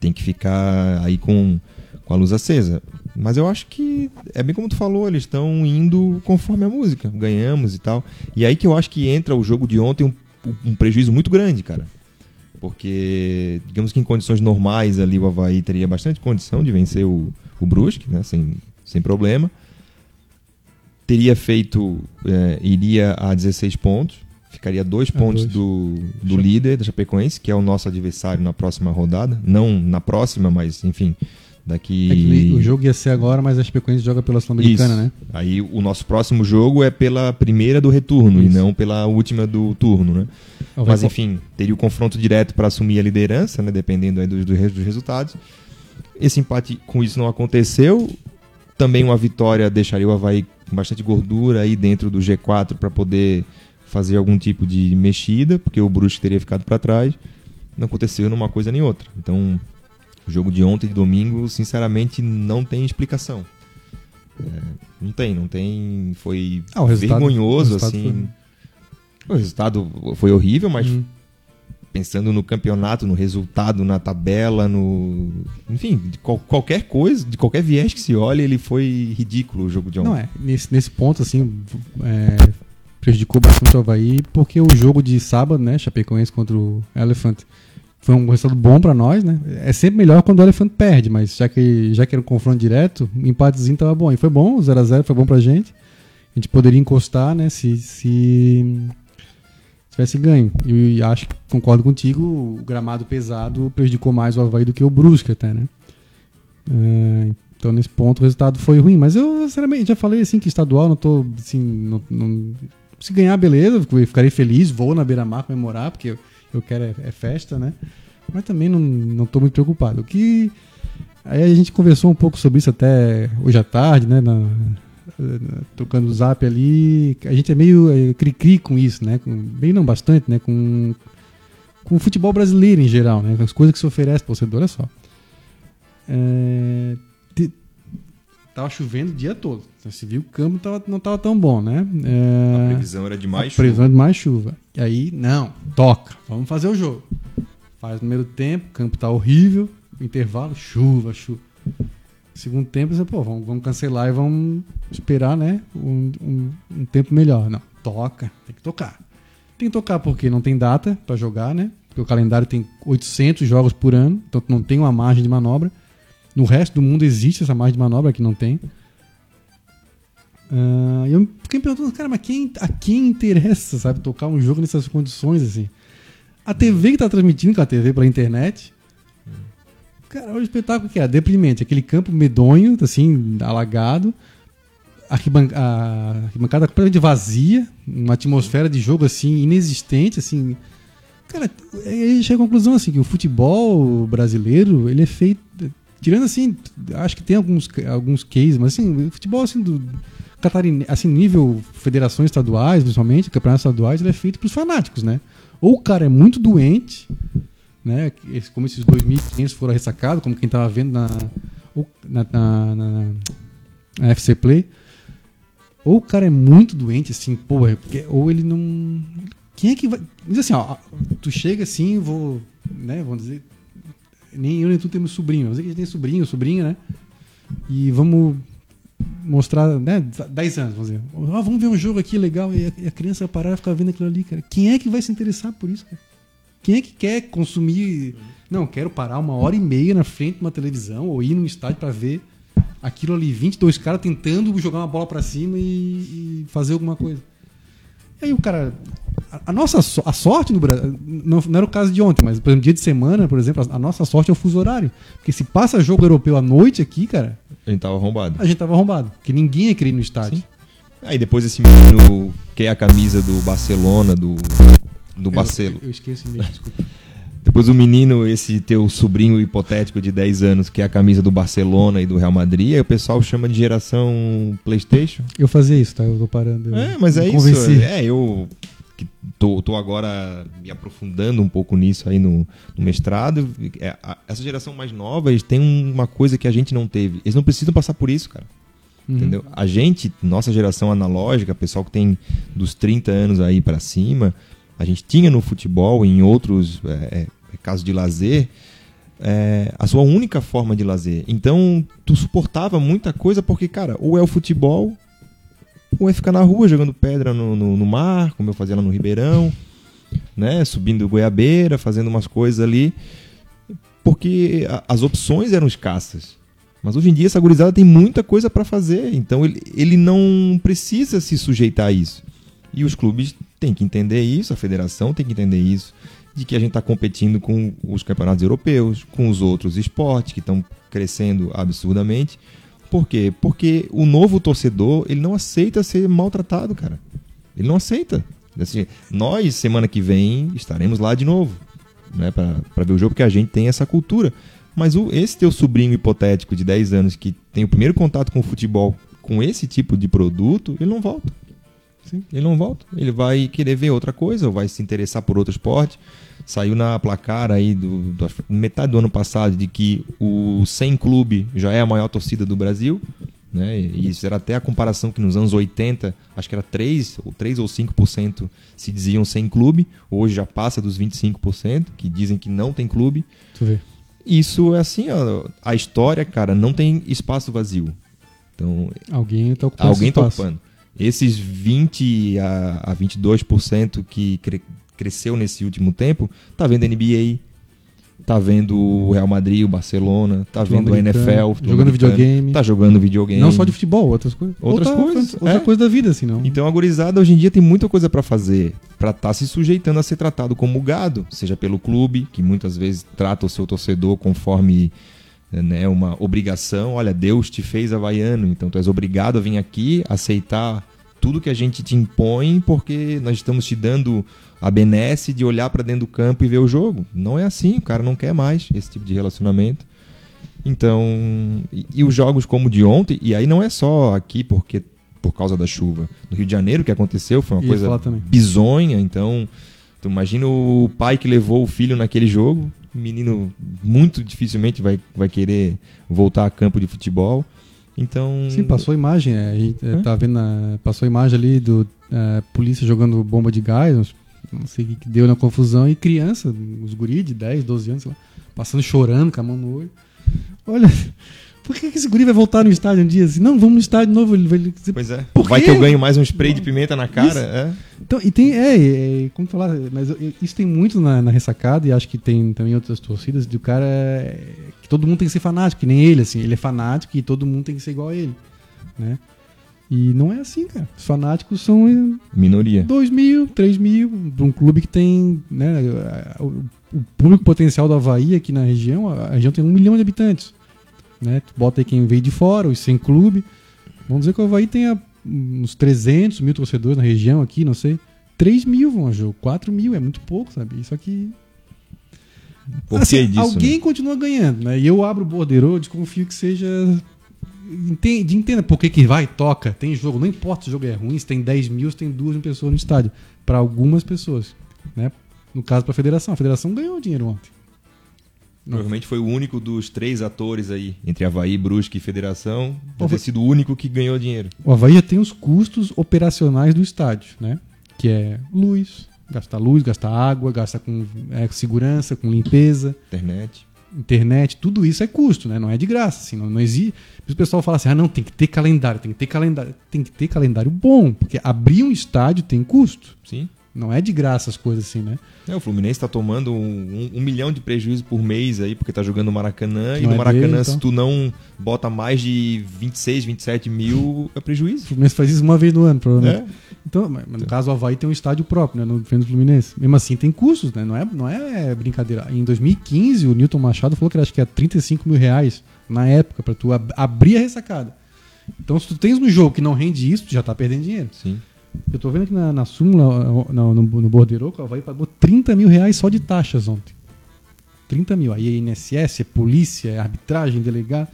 tem que ficar aí com, com a luz acesa. Mas eu acho que é bem como tu falou, eles estão indo conforme a música. Ganhamos e tal. E aí que eu acho que entra o jogo de ontem um, um prejuízo muito grande, cara. Porque, digamos que em condições normais ali o Havaí teria bastante condição de vencer o, o Brusque, né? Sem, sem problema. Teria feito, é, iria a 16 pontos, ficaria dois pontos dois. do, do líder da Chapecoense, que é o nosso adversário na próxima rodada. Não na próxima, mas enfim, daqui. É o jogo ia ser agora, mas a Chapecoense joga pela Sul-Americana, né? Aí o nosso próximo jogo é pela primeira do retorno e Isso. não pela última do turno, né? Vai Mas enfim, teria o confronto direto para assumir a liderança, né? Dependendo aí dos, dos resultados. Esse empate com isso não aconteceu. Também uma vitória deixaria o Havaí com bastante gordura aí dentro do G4 para poder fazer algum tipo de mexida, porque o Brusque teria ficado para trás. Não aconteceu numa coisa nem outra. Então, o jogo de ontem, de domingo, sinceramente, não tem explicação. É, não tem, não tem. Foi Ah, vergonhoso, assim. O resultado foi horrível, mas Hum. Pensando no campeonato, no resultado, na tabela, no. Enfim, de qual- qualquer coisa, de qualquer viés que se olhe, ele foi ridículo o jogo de ontem. Não é, nesse, nesse ponto, assim, é, prejudicou bastante o Havaí, porque o jogo de sábado, né, Chapecoense contra o Elephant, foi um resultado bom pra nós, né? É sempre melhor quando o Elephant perde, mas já que, já que era um confronto direto, o empatezinho tava bom. E foi bom, o 0x0 foi bom pra gente. A gente poderia encostar, né, se, se tivesse ganho. E acho que concordo contigo, o gramado pesado prejudicou mais o Havaí do que o Brusque até, né? É, então, nesse ponto, o resultado foi ruim. Mas eu, sinceramente, já falei assim que estadual, não tô. Assim, não, não- se ganhar, beleza, ficarei feliz, vou na beira-mar comemorar, porque eu, eu quero é, é festa, né? Mas também não, não tô muito preocupado. O que. Aí a gente conversou um pouco sobre isso até hoje à tarde, né? na- tocando o zap ali. A gente é meio é, cri-cri com isso, né? Com, bem não bastante, né? Com, com o futebol brasileiro em geral, né? Com as coisas que se oferece pro torcedor, olha só. É, te- tava chovendo o dia todo. Então, se viu, o campo tava, não tava tão bom, né? É, A previsão era de mais a previsão de mais chuva. E aí, não, toca, vamos fazer o jogo. Faz o primeiro tempo, o campo tá horrível, intervalo, chuva, chuva. Segundo tempo, você, pô, vamos, vamos cancelar e vamos esperar, né? Um, um- um tempo melhor. Não, toca, tem que tocar. Tem que tocar porque não tem data pra jogar, né? Porque o calendário tem 800 jogos por ano, então não tem uma margem de manobra. No resto do mundo existe essa margem de manobra que não tem. E eu fiquei me perguntando, cara, mas quem, a quem interessa, sabe, tocar um jogo nessas condições assim? A TV que tá transmitindo, que é a TV pela internet, cara, o espetáculo que é, deprimente. Aquele campo medonho, assim, alagado, a arquibancada completamente vazia, uma atmosfera de jogo, assim, inexistente, assim. Cara, aí chega à conclusão, assim, que o futebol brasileiro, ele é feito... Tirando, assim, acho que tem alguns, alguns cases, mas, assim, o futebol, assim, do catarinense, assim, nível federações estaduais, principalmente, campeonatos estaduais, ele é feito pros fanáticos, né? Ou o cara é muito doente, né? Como esses 2.500 foram ressacados, como quem tava vendo na, na, na, na- na FC Play. Ou o cara é muito doente, assim, pô, é porque- ou ele não. Quem é que vai. Diz assim, ó, tu chega assim, vou. Né, vamos dizer. Nem eu nem tu temos sobrinho. Eu sei que a gente tem sobrinho, sobrinha, né? E vamos mostrar, né? 10 anos, vamos dizer. Ó, vamos ver um jogo aqui legal. E a criança vai parar e ficar vendo aquilo ali, cara. Quem é que vai se interessar por isso, cara? Quem é que quer consumir. Não, quero parar uma hora e meia na frente de uma televisão ou ir num estádio pra ver aquilo ali, 22 caras tentando jogar uma bola pra cima e, e fazer alguma coisa. E aí o cara. A, a nossa so- a sorte no Brasil. Não, não era o caso de ontem, mas por exemplo, dia de semana, por exemplo, a, a nossa sorte é o fuso horário. Porque se passa jogo europeu à noite aqui, cara, A gente tava arrombado. a gente tava arrombado. Porque ninguém ia querer ir no estádio. Sim. Aí depois esse menino quer a camisa do Barcelona, do, do Barcelona. Eu, eu esqueci mesmo, desculpa. Depois o menino, esse teu sobrinho hipotético de 10 anos, que é a camisa do Barcelona e do Real Madrid, o pessoal chama de geração Playstation. Eu fazia isso, tá? Eu tô parando. É, mas é Me isso. convenci. É, eu que tô, tô agora me aprofundando um pouco nisso aí no, no mestrado. É, a- essa geração mais nova, eles têm uma coisa que a gente não teve. Eles não precisam passar por isso, cara. Uhum. Entendeu? A gente, nossa geração analógica, pessoal que tem dos 30 anos aí pra cima, a gente tinha no futebol, em outros é, é, casos de lazer, é, a sua única forma de lazer. Então, tu suportava muita coisa porque, cara, ou é o futebol, ou é ficar na rua jogando pedra no, no, no mar, como eu fazia lá no Ribeirão, né? Subindo goiabeira, fazendo umas coisas ali. Porque a- as opções eram escassas. Mas hoje em dia essa gurizada tem muita coisa para fazer, então ele, ele não precisa se sujeitar a isso. E os clubes têm que entender isso, a federação tem que entender isso, de que a gente está competindo com os campeonatos europeus, com os outros esportes que estão crescendo absurdamente. Por quê? Porque o novo torcedor, ele não aceita ser maltratado, cara. Ele não aceita. Assim, nós, semana que vem, estaremos lá de novo, né, para ver o jogo, porque a gente tem essa cultura. Mas o, esse teu sobrinho hipotético de 10 anos que tem o primeiro contato com o futebol com esse tipo de produto, ele não volta. Sim. Ele não volta. Ele vai querer ver outra coisa, ou vai se interessar por outro esporte. Saiu na placar aí do, do metade do ano passado de que o 100 Clube já é a maior torcida do Brasil. Né? E isso era até a comparação que nos anos 80, acho que era 3 ou 3 ou 5% se diziam sem clube, hoje já passa dos 25% que dizem que não tem clube. Tu vê. Isso é assim, ó, a história, cara, não tem espaço vazio. Então, Alguém tá ocupando alguém está ocupando. Esses 20 a, a 22% que cre- cresceu nesse último tempo, tá vendo NBA, tá vendo o Real Madrid, o Barcelona, tá vendo a NFL, jogando videogame. Tá jogando videogame. Não só de futebol, outras coisas. Outras outra, coisas, Outra é. coisa da vida, assim, não. Então a gurizada hoje em dia tem muita coisa pra fazer, pra estar se sujeitando a ser tratado como gado, seja pelo clube, que muitas vezes trata o seu torcedor conforme né, uma obrigação. Olha, Deus te fez havaiano, então tu és obrigado a vir aqui, aceitar tudo que a gente te impõe, porque nós estamos te dando a benesse de olhar pra dentro do campo e ver o jogo. Não é assim, o cara não quer mais esse tipo de relacionamento. Então, e, e os jogos como o de ontem, e aí não é só aqui porque por causa da chuva. No Rio de Janeiro o que aconteceu foi uma Ia coisa bizonha, então tu imagina o pai que levou o filho naquele jogo, o menino muito dificilmente vai, vai querer voltar a campo de futebol. Então, Sim, passou a imagem. é, A gente é, tá vendo. a- passou a imagem ali do é, polícia jogando bomba de gás. Não sei o que deu na confusão. E criança, os guris de 10, 12 anos, sei lá, passando chorando com a mão no olho. Olha, por que que esse guri vai voltar no estádio um dia assim? Não, vamos no estádio de novo. Ele vai dizer, Pois é. Por Vai que eu ganho mais um spray de pimenta na cara, é. Então, e tem, é, é, como falar, mas isso tem muito na, na ressacada e acho que tem também outras torcidas de o cara é, que todo mundo tem que ser fanático, que nem ele, assim, ele é fanático e todo mundo tem que ser igual a ele, né? E não é assim, cara. Os fanáticos são Minoria. 2 mil, 3 mil, um clube que tem, né, o, público potencial do Havaí aqui na região, a região tem um milhão de habitantes, né? Tu bota aí quem veio de fora, os sem clube, vamos dizer que o Havaí tenha uns 300 mil torcedores na região aqui, não sei. 3 mil vão a jogo, 4 mil é muito pouco, sabe? Isso aqui. Por Assim, disso? alguém né? continua ganhando, né? E eu abro o bordeiro, desconfio que seja. Entende, entenda por que, que vai, toca, tem jogo, não importa se o jogo é ruim, se tem 10 mil, se tem 2 mil pessoas no estádio. Para algumas pessoas, né? No caso, para a federação. A federação ganhou dinheiro ontem. Provavelmente foi o único dos três atores aí, entre Havaí, Brusque e Federação, deve ter sido o único que ganhou dinheiro. O Havaí já tem os custos operacionais do estádio, né? Que é luz, gasta luz, gasta água, gasta com é, segurança, com limpeza. Internet. internet, tudo isso é custo, né? Não é de graça, assim, não, não existe. O pessoal fala assim: "Ah, não, tem que ter calendário, tem que ter calendário, tem que ter calendário bom, porque abrir um estádio tem custo. Sim. Não é de graça as coisas assim, né? É, o Fluminense tá tomando um, um- um milhão de prejuízo por mês aí, porque tá jogando no Maracanã. E no é Maracanã, dele, se então. tu não bota mais de 26, 27 mil, é O prejuízo. Fluminense faz isso uma vez no ano, provavelmente. É. Então, no caso, o Havaí tem um estádio próprio, né? No do Fluminense. Mesmo assim, tem custos, né? Não é, não é brincadeira. Em 2015, o Newton Machado falou que acho que era 35 mil reais na época, pra tu ab- abrir a ressacada. Então, se tu tens um jogo que não rende isso, tu já tá perdendo dinheiro. Sim. Eu tô vendo aqui na, na súmula, no, no, no Bordeiro, que o Havaí pagou 30 mil reais só de taxas ontem. 30 mil. Aí é INSS, é polícia, é arbitragem, delegado.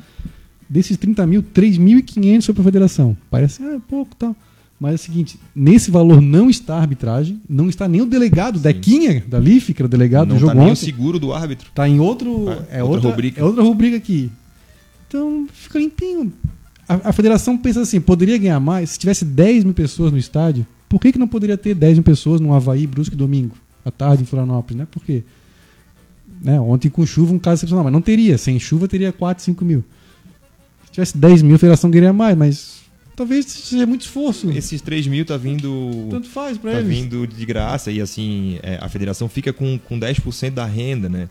Desses 30 mil, 3.500 foi pra federação. Parece, ah, é pouco tal. Mas é o seguinte, nesse valor não está a arbitragem, não está nem o delegado, Dequinha, da LIF, que era o delegado Não do tá jogo nem o seguro do árbitro. Tá em outro. É, É, outra outra, rubrica. É outra rubrica aqui. Então fica limpinho. A, a federação pensa assim: poderia ganhar mais se tivesse 10 mil pessoas no estádio. Por que, que não poderia ter 10 mil pessoas no Havaí, Brusque domingo, à tarde em Florianópolis? Né? Por quê? Né? Ontem com chuva, um caso excepcional, mas não teria. Sem chuva teria 4, 5 mil. Se tivesse 10 mil, a federação ganharia mais, mas talvez seja muito esforço. Esses 3 mil tá vindo. Tanto faz pra tá eles. vindo de graça e assim é, a federação fica com, com 10% da renda, né?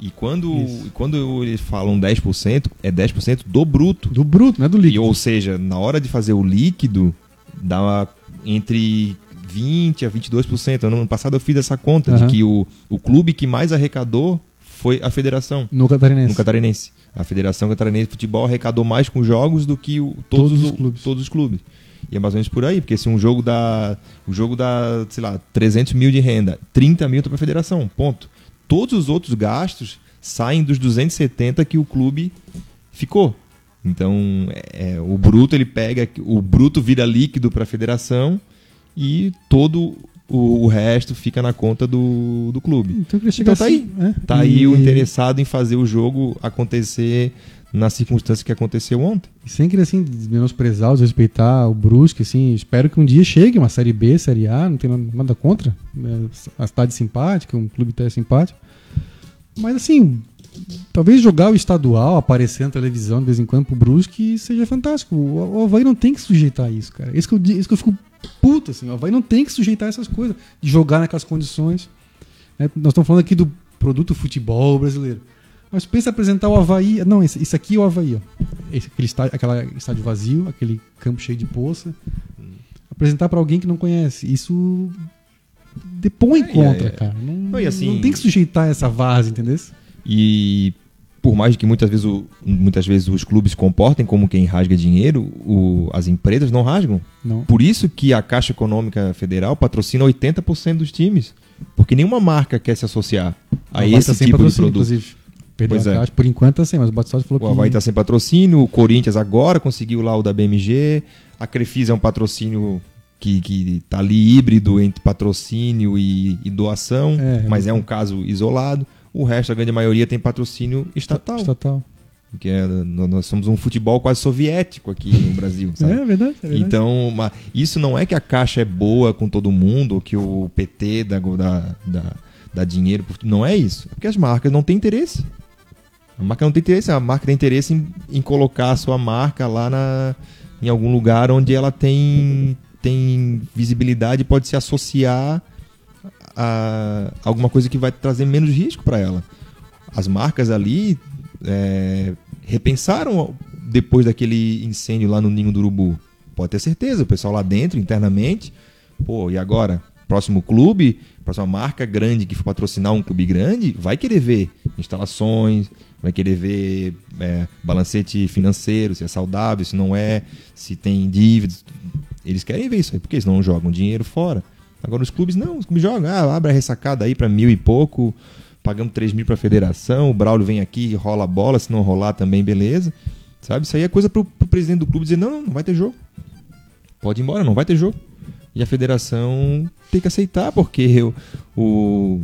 E quando, Isso. e quando eles falam 10%, é 10% do bruto. Do bruto, não é do E, líquido. ou seja, na hora de fazer o líquido, dá entre 20% a 22%. Ano passado eu fiz essa conta Aham. de que o, o clube que mais arrecadou foi a federação. No Catarinense. No Catarinense. A Federação Catarinense de Futebol arrecadou mais com jogos do que o- todos, Todos os clubes. todos os clubes. E é mais ou menos por aí, porque se um jogo dá, o jogo dá, sei lá, 300 mil de renda, 30 mil para a federação, ponto. Todos os outros gastos saem dos 270 que o clube ficou. Então, é, é, o bruto ele pega, o bruto vira líquido para a federação e todo o, o resto fica na conta do, do clube. Então, Então tá assim, é. Tá aí o E- interessado em fazer o jogo acontecer na circunstância que aconteceu ontem. Sem querer assim menosprezar, desrespeitar o Brusque, assim, espero que um dia chegue uma série B, série A, não tem nada- contra. É uma cidade simpática, um clube até simpático. Mas assim, talvez jogar o estadual, aparecer na televisão de vez em quando pro Brusque seja fantástico. O, Havaí não tem que sujeitar a isso, cara. Isso que eu, isso que eu fico puto, assim. O Havaí não tem que sujeitar a essas coisas, de jogar naquelas condições. né? Nós estamos falando aqui do produto futebol brasileiro. Mas pensa em apresentar o Havaí. Não, esse- isso aqui é o Havaí, ó. Esse, aquele estádio, aquela estádio vazio, aquele campo cheio de poça. Apresentar pra alguém que não conhece. Isso depõe É, contra, é. cara. Não, Não, e assim- não tem que sujeitar essa vaza, entendeu? E por mais que muitas vezes, o- muitas vezes os clubes se comportem como quem rasga dinheiro, o- as empresas não rasgam. Não. Por isso que a Caixa Econômica Federal patrocina 80% dos times. Porque nenhuma marca quer se associar a Havaí esse tipo de produto. Inclusive. Perdeu Pois a é. caixa. Por enquanto tá sem, mas o Batistotti falou O que. Havaí está sem patrocínio, o Corinthians agora conseguiu lá o da BMG, a Crefisa é um patrocínio que, que tá ali híbrido entre patrocínio e, e doação, É, mas é um caso isolado. O resto, a grande maioria, tem patrocínio estatal. Estatal. Que é, nó- nós somos um futebol quase soviético aqui no Brasil. sabe? É verdade, é verdade. Então, isso não é que a Caixa é boa com todo mundo, ou que o PT dá, dá, dá, dá dinheiro. Não é isso. É porque as marcas não têm interesse. A marca não tem interesse. A marca tem interesse em, em colocar a sua marca lá na, em algum lugar onde ela tem, tem visibilidade pode se associar a alguma coisa que vai trazer menos risco para ela. As marcas ali é, repensaram depois daquele incêndio lá no Ninho do Urubu. Pode ter certeza, o pessoal lá dentro, internamente, pô, e agora? Próximo clube, próxima marca grande que for patrocinar um clube grande, vai querer ver instalações, vai querer ver é, balancete financeiro, se é saudável, se não é, se tem dívidas. Eles querem ver isso aí, porque eles não jogam dinheiro fora. Agora os clubes não, os clubes jogam, ah, abre a ressacada aí para mil e pouco, pagamos 3 mil para a federação, o Braulio vem aqui, rola a bola, se não rolar também, beleza. Sabe? Isso aí é coisa pro, pro presidente do clube dizer, não, não vai ter jogo. Pode ir embora, não vai ter jogo. E a federação tem que aceitar, porque o, o-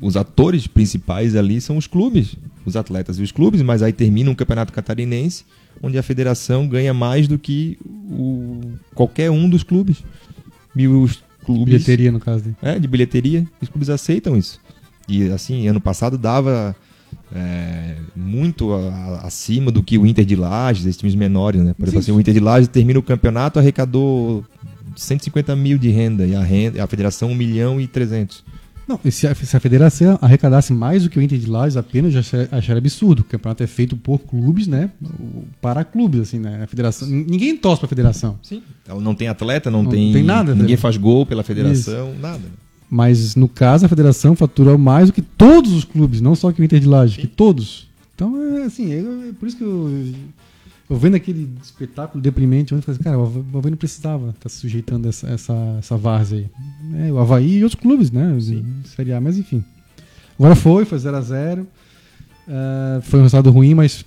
os atores principais ali são os clubes, os atletas e os clubes, mas aí termina um campeonato catarinense onde a federação ganha mais do que o, qualquer um dos clubes. E os clubes Bilheteria, no caso dele. é, de bilheteria, os clubes aceitam isso. E assim, ano passado dava é, muito a- a- acima do que o Inter de Lages, esses times menores, né? Por exemplo, Sim. assim, o Inter de Lages termina o campeonato, arrecadou 150 mil de renda, e a, renda, a federação 1 milhão e 300. Não, e se a, se a federação arrecadasse mais do que o Inter de Lages apenas, já acha- acharia absurdo. O campeonato é feito por clubes, né? Para clubes, assim, né? A federação, ninguém torce pra federação. Sim. Ela não tem atleta, não, Não tem, tem nada, ninguém faz gol pela federação, nada. Mas no caso, a federação fatura mais do que todos os clubes, não só que o Inter de Lages, que todos. Então, é assim, é, é por isso que eu, Eu vendo aquele espetáculo deprimente, eu falei, cara, o Havaí não precisava estar tá se sujeitando a essa, essa, essa várzea aí. É, o Havaí e outros clubes, né? Série A, mas enfim. Agora foi, foi 0x0. Uh, é, foi um resultado ruim, mas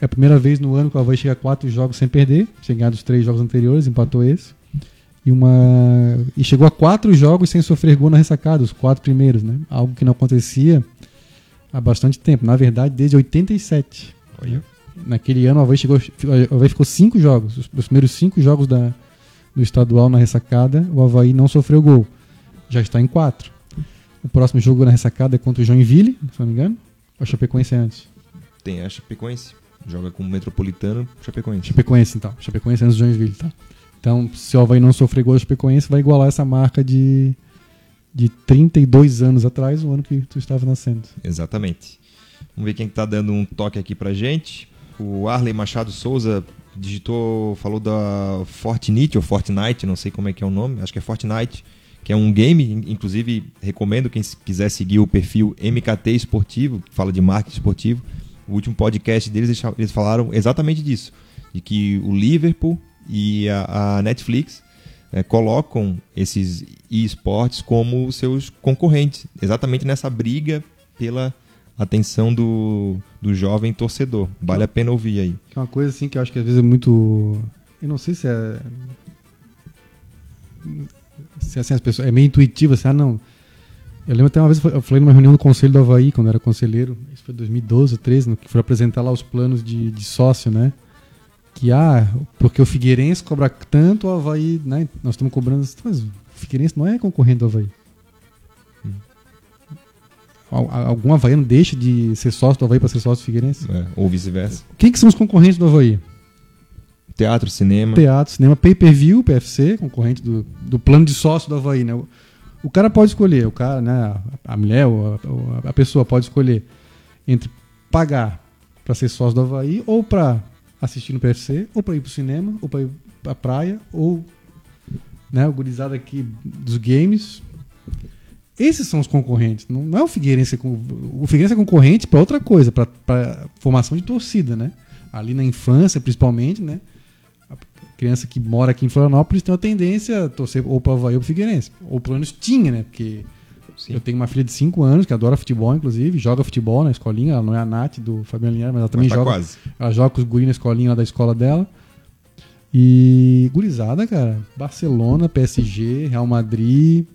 é a primeira vez no ano que o Havaí chega a quatro jogos sem perder. Chegar dos três jogos anteriores, empatou esse. E, uma... e chegou a quatro jogos sem sofrer gol na ressacada, os quatro primeiros, né? Algo que não acontecia há bastante tempo. Na verdade, desde 87. Olha. Naquele ano, o Havaí, chegou, o Havaí ficou cinco jogos. Os, os primeiros cinco jogos da, do estadual na ressacada, o Havaí não sofreu gol. Já está em quatro. O próximo jogo na ressacada é contra o Joinville, se não me engano. Ou a Chapecoense é antes? Tem a Chapecoense. Joga com o Metropolitano, Chapecoense. Chapecoense, então. Chapecoense antes do Joinville, tá. Então, se o Havaí não sofrer gol da Chapecoense, vai igualar essa marca de, de 32 anos atrás, o ano que tu estava nascendo. Exatamente. Vamos ver quem está dando um toque aqui pra gente. O Arley Machado Souza digitou, falou da Fortnite ou Fortnite, não sei como é que é o nome, acho que é Fortnite, que é um game, inclusive recomendo quem quiser seguir o perfil MKT Esportivo, que fala de marketing esportivo. O último podcast deles eles falaram exatamente disso, de que o Liverpool e a, a Netflix é, colocam esses esportes como seus concorrentes, exatamente nessa briga pela atenção do, do jovem torcedor. Vale a pena ouvir aí. É uma coisa assim que eu acho que às vezes é muito. Eu não sei se é. Se assim, as pessoas. É meio intuitivo, assim, ah, não. Eu lembro até uma vez, eu falei numa reunião do Conselho do Havaí, quando eu era conselheiro, isso foi 2012 ou 2013, que foi apresentar lá os planos de, de sócio, né? que ah, porque o Figueirense cobra tanto, o Havaí, né? Nós estamos cobrando. Mas o Figueirense não é concorrente do Havaí. Algum Havaiano deixa de ser sócio do Havaí para ser sócio do Figueirense? É, ou vice-versa. Quem que são os concorrentes do Havaí? Teatro, cinema. Teatro, cinema, pay-per-view, PFC, concorrente do, do plano de sócio do Havaí, né? O, o cara pode escolher, o cara, né? A mulher ou a, a pessoa pode escolher entre pagar para ser sócio do Havaí ou para assistir no PFC, ou para ir pro cinema, ou para ir pra praia, ou né, o gurizada aqui dos games. Esses são os concorrentes. Não, não é o Figueirense. O Figueirense é concorrente para outra coisa, para formação de torcida, né? Ali na infância, principalmente, né? A criança que mora aqui em Florianópolis tem uma tendência a torcer ou para o Havaí ou para o Figueirense. Ou pelo menos tinha, né? Porque Sim. Eu tenho uma filha de 5 anos que adora futebol, inclusive, joga futebol na escolinha. Ela não é a Nath do Fabiano Linhares, mas ela também mas tá joga. Quase. Ela joga com os guri na escolinha lá da escola dela. E gurizada, cara, Barcelona, PSG, Real Madrid.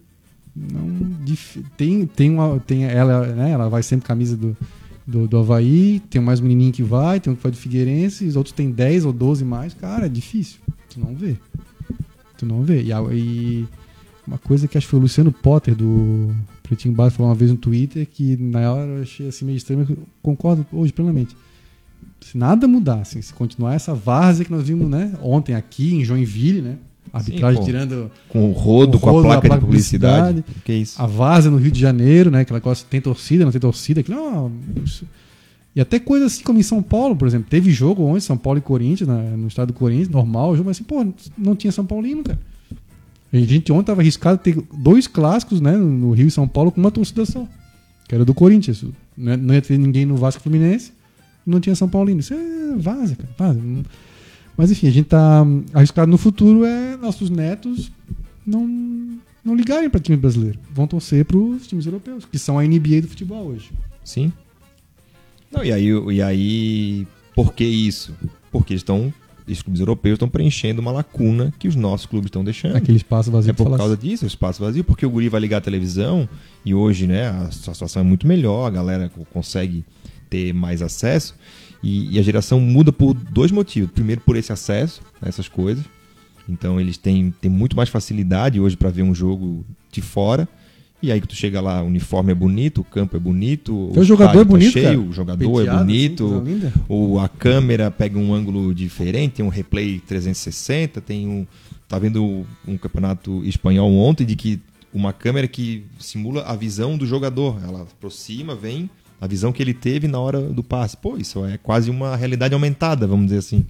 Não, tem, tem, uma, tem ela, né? Ela vai sempre camisa do, do, do Havaí, tem mais um menininho que vai, tem um que vai do Figueirense, os outros tem 10 ou 12 mais. Cara, é difícil. Tu não vê. Tu não vê. E, e uma coisa que acho que foi o Luciano Potter do Pretinho Básico falou uma vez no Twitter que na hora eu achei assim meio estranho, concordo hoje plenamente. Se nada mudar, assim, se continuar essa várzea que nós vimos né, ontem aqui em Joinville, né? Arbitragem Sim, tirando. Com o rodo, com, o rodo, com a, placa a placa de publicidade. publicidade. Que é isso? A várzea no Rio de Janeiro, né? Aquela coisa tem torcida, não tem torcida. Aquilo, não, e até coisa assim como em São Paulo, por exemplo. Teve jogo ontem, São Paulo e Corinthians, no estado do Corinthians, normal, o jogo, mas assim, pô, não tinha São Paulino, cara. A gente ontem estava arriscado ter dois clássicos né, no Rio e São Paulo com uma torcida só. Que era do Corinthians. Não ia ter ninguém no Vasco Fluminense não tinha São Paulino. Isso é vaza, cara. Vaza. Mas enfim, a gente está arriscado no futuro é nossos netos não, não ligarem para time brasileiro. Vão torcer para os times europeus, que são a NBA do futebol hoje. Sim. Não, e aí, e aí por que isso? Porque estão os clubes europeus estão preenchendo uma lacuna que os nossos clubes estão deixando. Aquele espaço vazio. É por causa assim. disso, o espaço vazio, porque o guri vai ligar a televisão e hoje, né, a situação é muito melhor, a galera consegue ter mais acesso e, e a geração muda por dois motivos. Primeiro, por esse acesso a essas coisas. Então, eles têm, têm muito mais facilidade hoje para ver um jogo de fora. E aí que tu chega lá, o uniforme é bonito, o campo é bonito, o, o jogador é tá bonito, cheio, cara. o jogador é Penteado, é bonito, assim, o, a câmera pega um ângulo diferente, tem um replay 360, tem um tá vendo um campeonato espanhol ontem de que uma câmera que simula a visão do jogador, ela aproxima, vem a visão que ele teve na hora do passe. Pô, isso é quase uma realidade aumentada, vamos dizer assim.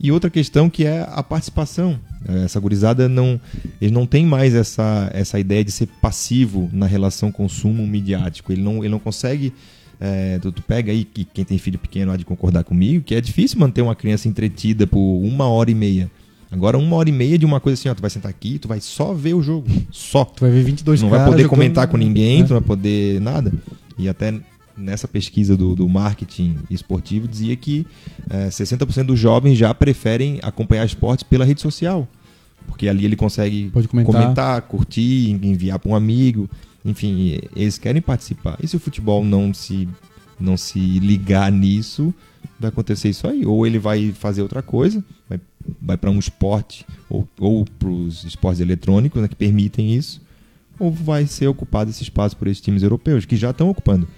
E outra questão que é a participação. É, essa gurizada não. Eles não têm mais essa, essa ideia de ser passivo na relação consumo midiático. Ele não, ele não consegue É, tu, tu, pega aí, que quem tem filho pequeno há de concordar comigo, que é difícil manter uma criança entretida por uma hora e meia. Agora, uma hora e meia de uma coisa assim, ó, tu vai sentar aqui, tu vai só ver o jogo. Só. Tu vai ver 22 Não vai poder comentar com ninguém, é. tu não vai poder nada. E até nessa pesquisa do, do marketing esportivo dizia que é, 60% dos jovens já preferem acompanhar esportes pela rede social. Porque ali ele consegue comentar. comentar. curtir, enviar para um amigo. Enfim, eles querem participar. E se o futebol não se, não se ligar nisso, vai acontecer isso aí. Ou ele vai fazer outra coisa, vai, vai para um esporte, ou, ou para os esportes eletrônicos né, que permitem isso, ou vai ser ocupado esse espaço por esses times europeus, que já estão ocupando.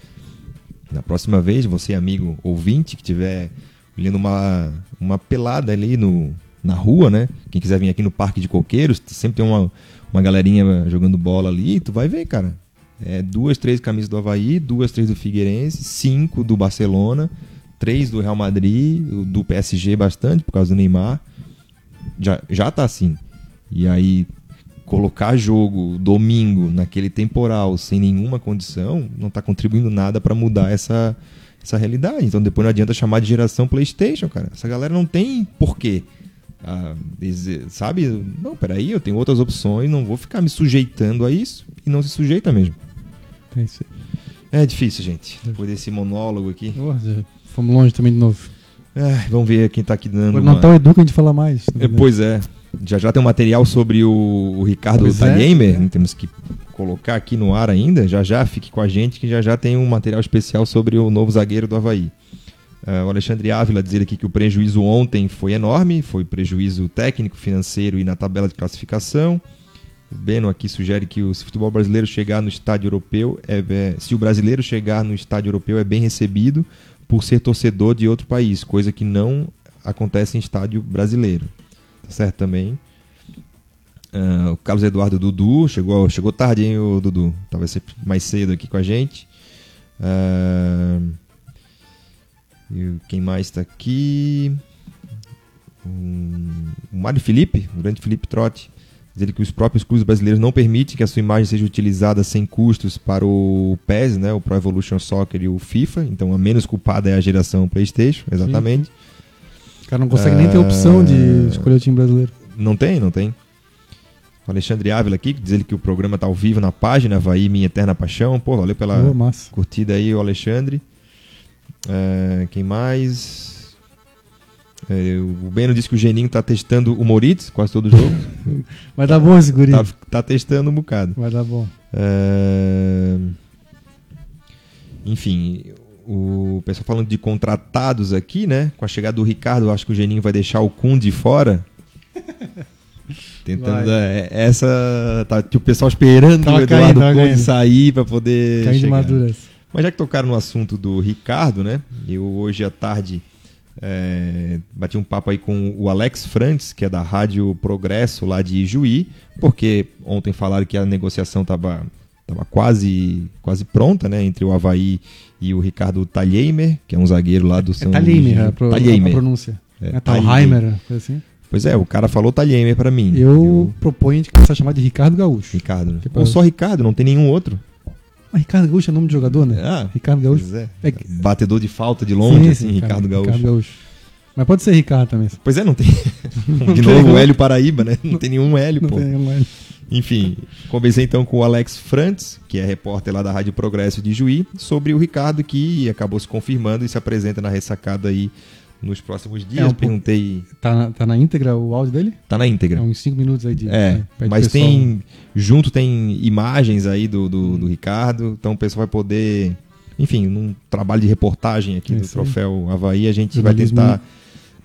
Na próxima vez, você, amigo ouvinte, que tiver olhando uma, uma pelada ali no, na rua, né? Quem quiser vir aqui no Parque de Coqueiros, sempre tem uma, uma galerinha jogando bola ali, tu vai ver, cara. É, duas, três camisas do Havaí, duas, três do Figueirense, cinco do Barcelona, três do Real Madrid, do PSG bastante, por causa do Neymar. Já, já tá assim. E aí, colocar jogo domingo naquele temporal sem nenhuma condição não está contribuindo nada para mudar essa, essa realidade. Então depois não adianta chamar de geração PlayStation, cara. Essa galera não tem porquê. Ah, dizer, sabe? Não, peraí, eu tenho outras opções, não vou ficar me sujeitando a isso e não se sujeita mesmo. É, isso é difícil, gente. Depois desse monólogo aqui. Oh, fomos longe também de novo. É, vamos ver quem está aqui dando. Natal uma... Edu que a gente fala mais. É, pois é. Já já tem um material sobre o, o Ricardo Talhemer, é. temos que colocar aqui no ar ainda. Já já fique com a gente que já já tem um material especial sobre o novo zagueiro do Havaí. Uh, o Alexandre Ávila dizer aqui que o prejuízo ontem foi enorme, foi prejuízo técnico, financeiro e na tabela de classificação. O Beno aqui sugere que o, se o futebol brasileiro chegar no estádio europeu, é, é, se o brasileiro chegar no estádio europeu é bem recebido por ser torcedor de outro país, coisa que não acontece em estádio brasileiro. Tá certo também. Uh, o Carlos Eduardo Dudu chegou, chegou tarde, hein, o Dudu? Talvez ser mais cedo aqui com a gente. Uh, e quem mais está aqui? Um, o Mário Felipe, o grande Felipe Trotti, dizer que os próprios clubes brasileiros não permitem que a sua imagem seja utilizada sem custos para o PES, né, o Pro Evolution Soccer e o FIFA. Então a menos culpada é a geração PlayStation, exatamente. Sim. O cara não consegue uh, nem ter opção de ah, escolher o time brasileiro. Não tem, não tem. O Alexandre Ávila aqui, diz ele que o programa está ao vivo na página Havaí Minha Eterna Paixão. Pô, valeu pela curtida aí, o Alexandre. Uh, quem mais? Uh, o Beno disse que o Geninho tá testando o Moritz quase todo jogo. Vai dar bom esse guri. Tá, tá, testando um bocado. Vai dar bom. Uh, enfim, o pessoal falando de contratados aqui, né? Com a chegada do Ricardo, acho que o Geninho vai deixar o Kunde fora. Tentando. É, essa. Tá, o pessoal esperando tava o Eduardo Kunde sair para poder. Caindo chegar. maduras. Mas já que tocaram no assunto do Ricardo, né? Eu hoje à tarde é, bati um papo aí com o Alex Frantz, que é da Rádio Progresso lá de Juí, porque ontem falaram que a negociação estava tava quase, quase pronta, né? Entre o Havaí e o Ricardo Talheimer, que é um zagueiro lá do é, São Talheimer, a, pro, a pronúncia. É, é Talheimer, assim. Pois é, o cara falou Talheimer para mim. Eu, eu proponho de começar a chamar de Ricardo Gaúcho. Ricardo. Ou só Ricardo, não tem nenhum outro. Mas Ricardo Gaúcho é nome de jogador, né? Ah, Ricardo Gaúcho. É. é. Batedor de falta de longe, sim, assim, sim, Ricardo, Gaúcho. Ricardo Gaúcho. Mas pode ser Ricardo também. Pois é, não tem. de novo, o Hélio Paraíba, né? Não, não tem nenhum Hélio, não pô. Tem nenhum Hélio. Enfim, conversei então com o Alex Frantz, que é repórter lá da Rádio Progresso de Juí, sobre o Ricardo, que acabou se confirmando e se apresenta na ressacada aí nos próximos dias. É um Perguntei. Tá na, tá na íntegra o áudio dele? Tá na íntegra. É uns 5 minutos aí de. É, né, mas tem. Junto tem imagens aí do, do, do, Ricardo, então o pessoal vai poder. Enfim, num trabalho de reportagem aqui é do Troféu Havaí, a gente vai tentar.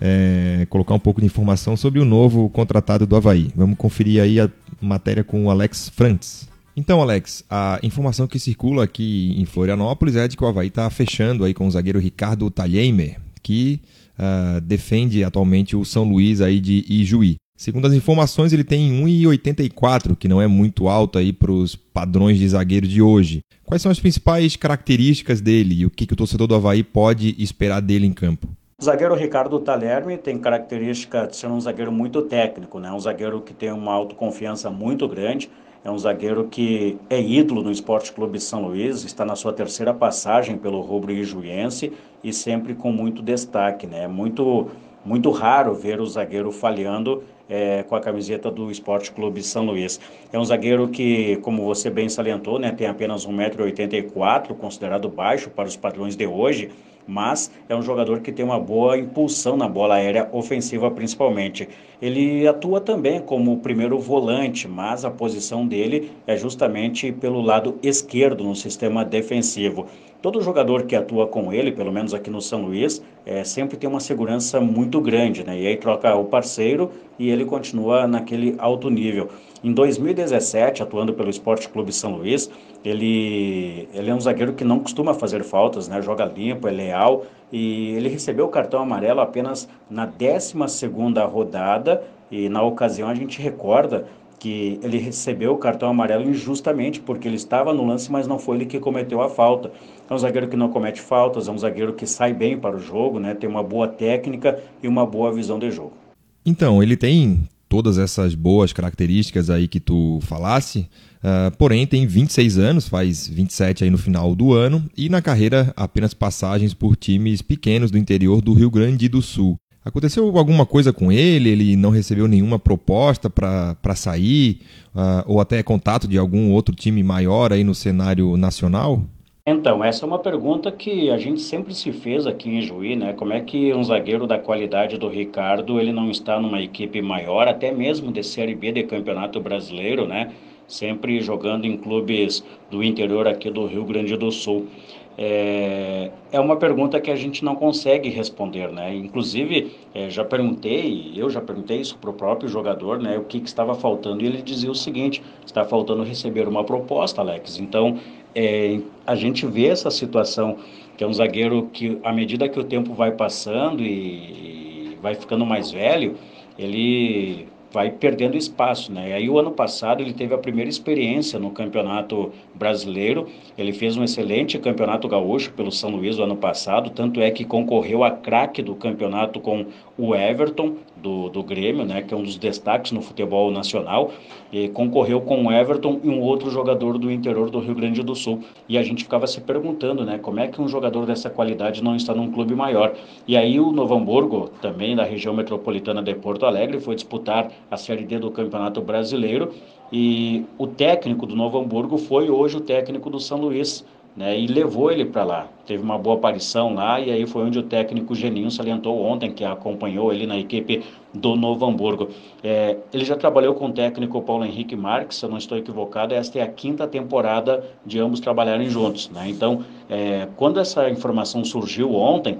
É, colocar um pouco de informação sobre o novo contratado do Havaí. Vamos conferir aí a matéria com o Alex Frantz. Então, Alex, a informação que circula aqui em Florianópolis é de que o Havaí está fechando aí com o zagueiro Ricardo Talheimer, que uh, defende atualmente o São Luís aí de Ijuí. Segundo as informações, ele tem 1,84, que não é muito alto aí para os padrões de zagueiro de hoje. Quais são as principais características dele e o que, que o torcedor do Havaí pode esperar dele em campo? O zagueiro Ricardo Talerme tem característica de ser um zagueiro muito técnico, né? um zagueiro que tem uma autoconfiança muito grande. É um zagueiro que é ídolo no Esporte Clube São Luís, está na sua terceira passagem pelo rubro ijuense e sempre com muito destaque, né? Muito muito raro ver o zagueiro falhando é, com a camiseta do Esporte Clube São Luís. É um zagueiro que, como você bem salientou, né, tem apenas 1,84m, considerado baixo para os padrões de hoje, mas é um jogador que tem uma boa impulsão na bola aérea ofensiva principalmente. Ele atua também como primeiro volante, mas a posição dele é justamente pelo lado esquerdo no sistema defensivo. Todo jogador que atua com ele, pelo menos aqui no São Luís, é, sempre tem uma segurança muito grande, né? E aí troca o parceiro e ele continua naquele alto nível. Em 2017, atuando pelo Esporte Clube São Luís, ele, ele é um zagueiro que não costuma fazer faltas, né? Joga limpo, é leal e ele recebeu o cartão amarelo apenas na 12 segunda rodada e na ocasião a gente recorda que ele recebeu o cartão amarelo injustamente, porque ele estava no lance, mas não foi ele que cometeu a falta. É um zagueiro que não comete faltas, é um zagueiro que sai bem para o jogo, né? tem uma boa técnica e uma boa visão de jogo. Então, ele tem todas essas boas características aí que tu falasse, uh, porém tem 26 anos, faz 27 aí no final do ano, e na carreira apenas passagens por times pequenos do interior do Rio Grande do Sul. Aconteceu alguma coisa com ele? Ele não recebeu nenhuma proposta para sair? Uh, ou até contato de algum outro time maior aí no cenário nacional? Então, essa é uma pergunta que a gente sempre se fez aqui em Juí, né? Como é que um zagueiro da qualidade do Ricardo, ele não está numa equipe maior, até mesmo de Série B de Campeonato Brasileiro, né? Sempre jogando em clubes do interior aqui do Rio Grande do Sul. É, é uma pergunta que a gente não consegue responder, né? Inclusive, é, já perguntei, eu já perguntei isso para o próprio jogador, né? O que, que estava faltando, e ele dizia o seguinte, está faltando receber uma proposta, Alex. Então, é, a gente vê essa situação, que é um zagueiro que, à medida que o tempo vai passando e, e vai ficando mais velho, ele vai perdendo espaço, né? E aí o ano passado ele teve a primeira experiência no Campeonato Brasileiro. Ele fez um excelente Campeonato Gaúcho pelo São Luís o ano passado, tanto é que concorreu a craque do campeonato com o Everton do, do Grêmio, né, que é um dos destaques no futebol nacional, e concorreu com o Everton e um outro jogador do interior do Rio Grande do Sul. E a gente ficava se perguntando, né, como é que um jogador dessa qualidade não está num clube maior. E aí o Novo Hamburgo, também da região metropolitana de Porto Alegre, foi disputar a Série D do Campeonato Brasileiro e o técnico do Novo Hamburgo foi hoje o técnico do São Luís, né, e levou ele para lá. Teve uma boa aparição lá e aí foi onde o técnico Geninho salientou ontem, que acompanhou ele na equipe do Novo Hamburgo. É, ele já trabalhou com o técnico Paulo Henrique Marques, se eu não estou equivocado, esta é a quinta temporada de ambos trabalharem juntos. Né? Então, é, quando essa informação surgiu ontem,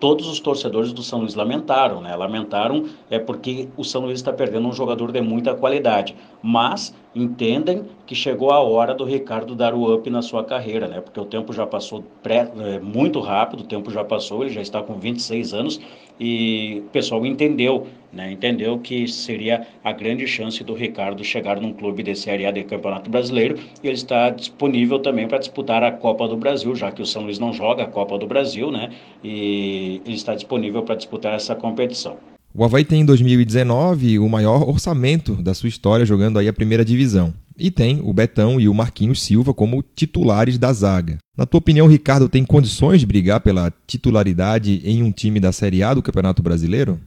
todos os torcedores do São Luís lamentaram, né? Lamentaram é porque o São Luís está perdendo um jogador de muita qualidade, mas entendem que chegou a hora do Ricardo dar o up na sua carreira, né? Porque o tempo já passou pré, é, muito rápido, o tempo já passou, ele já está com 26 anos e o pessoal entendeu, né? Entendeu que seria a grande chance do Ricardo chegar num clube de Série A de Campeonato Brasileiro e ele está disponível também para disputar a Copa do Brasil, já que o São Luís não joga a Copa do Brasil, né? E ele está disponível para disputar essa competição. O Havaí tem em 2019 o maior orçamento da sua história jogando aí a primeira divisão. E tem o Betão e o Marquinhos Silva como titulares da zaga. Na tua opinião, Ricardo tem condições de brigar pela titularidade em um time da Série A do Campeonato Brasileiro?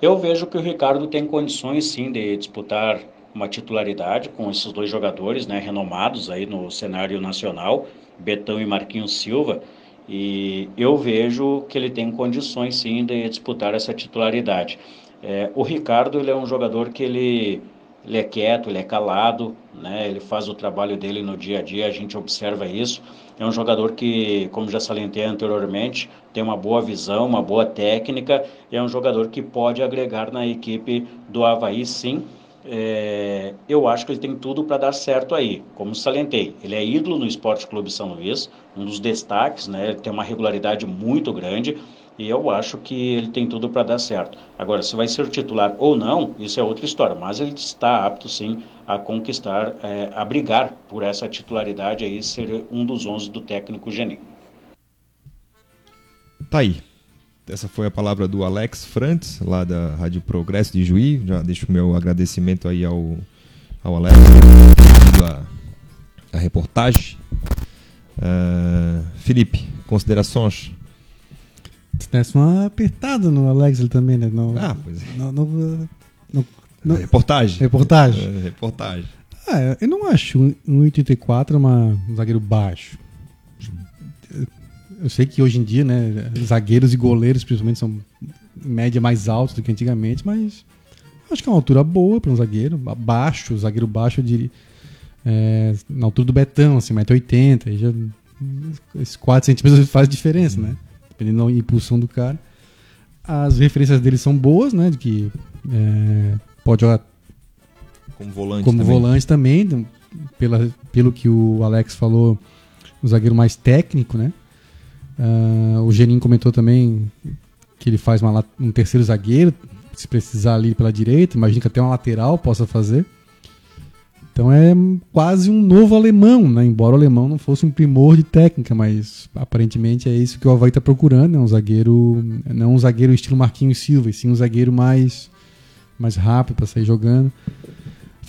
Eu vejo que o Ricardo tem condições sim de disputar uma titularidade com esses dois jogadores, né, renomados aí no cenário nacional, Betão e Marquinhos Silva. E eu vejo que ele tem condições sim de disputar essa titularidade. É, o Ricardo ele é um jogador que ele, ele é quieto, ele é calado, né? ele faz o trabalho dele no dia a dia, a gente observa isso. É um jogador que, como já salientei anteriormente, tem uma boa visão, uma boa técnica, é um jogador que pode agregar na equipe do Havaí sim, é, eu acho que ele tem tudo para dar certo aí. Como salientei, ele é ídolo no Esporte Clube São Luís, um dos destaques, né? Ele tem uma regularidade muito grande e eu acho que ele tem tudo para dar certo. Agora, se vai ser titular ou não, isso é outra história, mas ele está apto sim a conquistar, é, a brigar por essa titularidade aí, ser um dos 11 do técnico Geninho. Tá aí. Essa foi a palavra do Alex Frantz, lá da Rádio Progresso de Juí. Já deixo o meu agradecimento aí ao, ao Alex, a, a reportagem. Uh, Felipe, considerações? Tivesse uma apertada no Alex também, né? No, ah, pois é. No, no, no, reportagem. Reportagem. Uh, reportagem. Ah, eu não acho um 1,84 uma, um zagueiro baixo. Eu sei que hoje em dia, né, zagueiros e goleiros principalmente são em média mais altos do que antigamente, mas acho que é uma altura boa para um zagueiro, baixo, zagueiro baixo, eu diria, é, na altura do Betão, assim, 1,80m, já esses 4 centímetros faz diferença, né? Dependendo da impulsão do cara. As referências dele são boas, né? De que é, pode jogar como volante como também. volante também, pela, pelo que o Alex falou, o zagueiro mais técnico, né? Uh, o Geninho comentou também que ele faz uma, um terceiro zagueiro, se precisar ali pela direita, imagina que até uma lateral possa fazer. Então é quase um novo alemão, né? Embora o alemão não fosse um primor de técnica, mas aparentemente é isso que o Havaí está procurando, né? Um zagueiro, não um zagueiro estilo Marquinhos Silva, e sim um zagueiro mais, mais rápido para sair jogando.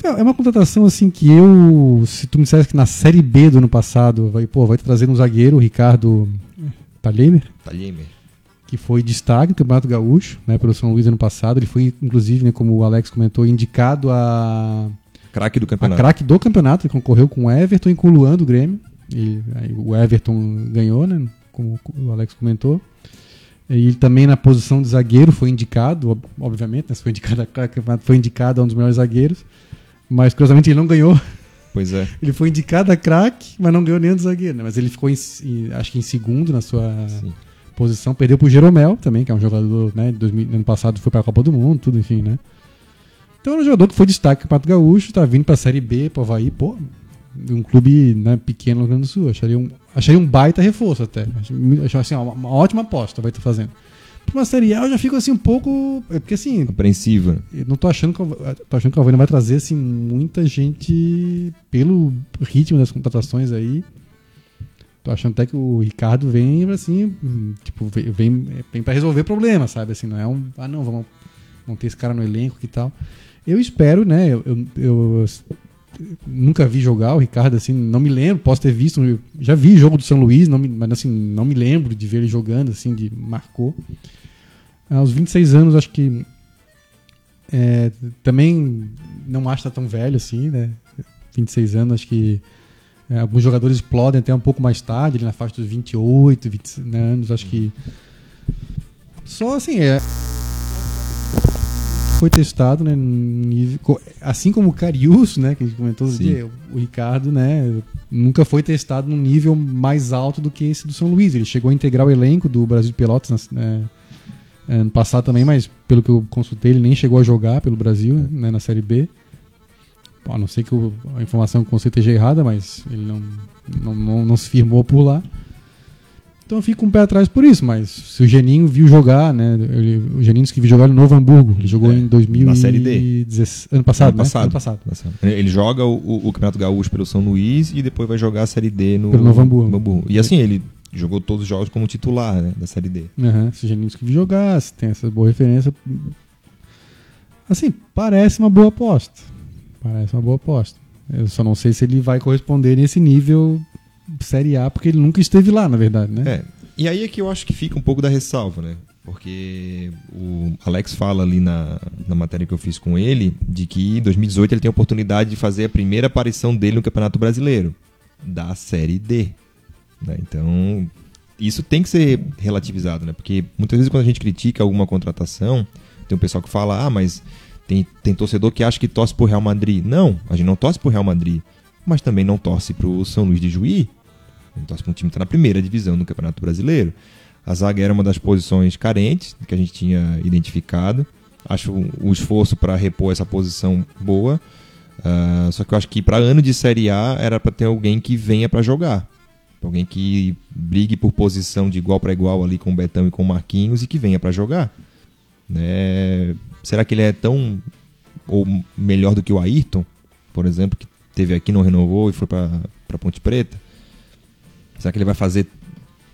É uma contratação assim que eu, se tu me dissesse que na Série B do ano passado, vai, pô, vai trazer um zagueiro, o Ricardo Talhemer, Talhemer. que foi destaque do Campeonato Gaúcho, né, pelo São Luís ano passado. Ele foi, inclusive, né, como o Alex comentou, indicado a craque do campeonato. craque do campeonato. Ele concorreu com o Everton e com o Luan do Grêmio. E, o Everton ganhou, né, como o Alex comentou. E também na posição de zagueiro foi indicado, obviamente, né, foi indicado a craque, foi indicado a um dos melhores zagueiros. Mas curiosamente ele não ganhou. Pois é. Ele foi indicado a craque, mas não ganhou nem do zagueiro. Né? Mas ele ficou, em, em, acho que em segundo na sua Sim. posição. Perdeu pro Jeromel também, que é um jogador, né? 2000, ano passado foi para a Copa do Mundo, tudo, enfim, né? Então é um jogador que foi destaque para o Gaúcho, tá vindo para a Série B, para o Havaí, pô, um clube né, pequeno no Rio Grande do Sul. Acharia um, acharia um baita reforço até. Acharia assim, uma, uma ótima aposta vai estar fazendo. Série A eu já fico assim um pouco. É porque assim. Apreensiva. Eu não tô achando que tô achando que o Havaí vai trazer assim muita gente pelo ritmo das contratações aí. Tô achando até que o Ricardo vem assim, tipo, vem, vem para resolver problemas, sabe? Assim, não é um. Ah, não, vamos, vamos ter esse cara no elenco e tal. Eu espero, né? Eu, eu, eu, nunca vi jogar o Ricardo, assim, não me lembro, posso ter visto, já vi jogo do São Luís, não me, mas assim, não me lembro de ver ele jogando, assim, de marcou. Aos 26 anos, acho que é, também não que tá tão velho assim, né? 26 anos, acho que é, alguns jogadores explodem até um pouco mais tarde, na faixa dos 28, 20 né, anos, acho que. Só assim, é. Foi testado, né? Nível, assim como o Carius, né? Que a gente comentou dia, o Ricardo, né? Nunca foi testado num nível mais alto do que esse do São Luís. Ele chegou a integrar o elenco do Brasil de Pelotas, né? É, ano passado também, mas pelo que eu consultei, ele nem chegou a jogar pelo Brasil, né, na Série B. a não sei que a informação que eu esteja errada, mas ele não, não, não, não, se firmou por lá. Então eu fico um pé atrás por isso, mas se o Geninho viu jogar, né? Ele, o Geninho disse que viu jogar no Novo Hamburgo. Ele jogou é, em 2000 na Série D. Ano passado, ano né? passado, ano passado. Ele joga o, o, Campeonato Gaúcho pelo São Luís e depois vai jogar a Série D no pelo Novo Hamburgo. Hamburgo. E assim, ele jogou todos os jogos como titular né, da Série D. Uhum, se o Geninho que jogar, se tem essa boa referência. Assim, parece uma boa aposta. Parece uma boa aposta. Eu só não sei se ele vai corresponder nesse nível Série A, porque ele nunca esteve lá, na verdade, né? É. E aí é que eu acho que fica um pouco da ressalva, né? Porque o Alex fala ali na, na matéria que eu fiz com ele de que em 2018 ele tem a oportunidade de fazer a primeira aparição dele no Campeonato Brasileiro, da Série D. Né? Então, isso tem que ser relativizado, né? Porque muitas vezes quando a gente critica alguma contratação, tem um pessoal que fala, ah, mas tem, tem torcedor que acha que torce pro Real Madrid. Não, a gente não torce pro Real Madrid, mas também não torce pro São Luís de Juí. Pra um time que tá na primeira divisão do Campeonato Brasileiro. A zaga era uma das posições carentes que a gente tinha identificado. Acho o esforço para repor essa posição boa. Uh, só que eu acho que para ano de Série A era para ter alguém que venha para jogar. Alguém que brigue por posição de igual para igual ali com o Betão e com o Marquinhos e que venha para jogar. Né? Será que ele é tão ou melhor do que o Ayrton, por exemplo, que teve aqui, não renovou e foi para Ponte Preta? Será que ele vai fazer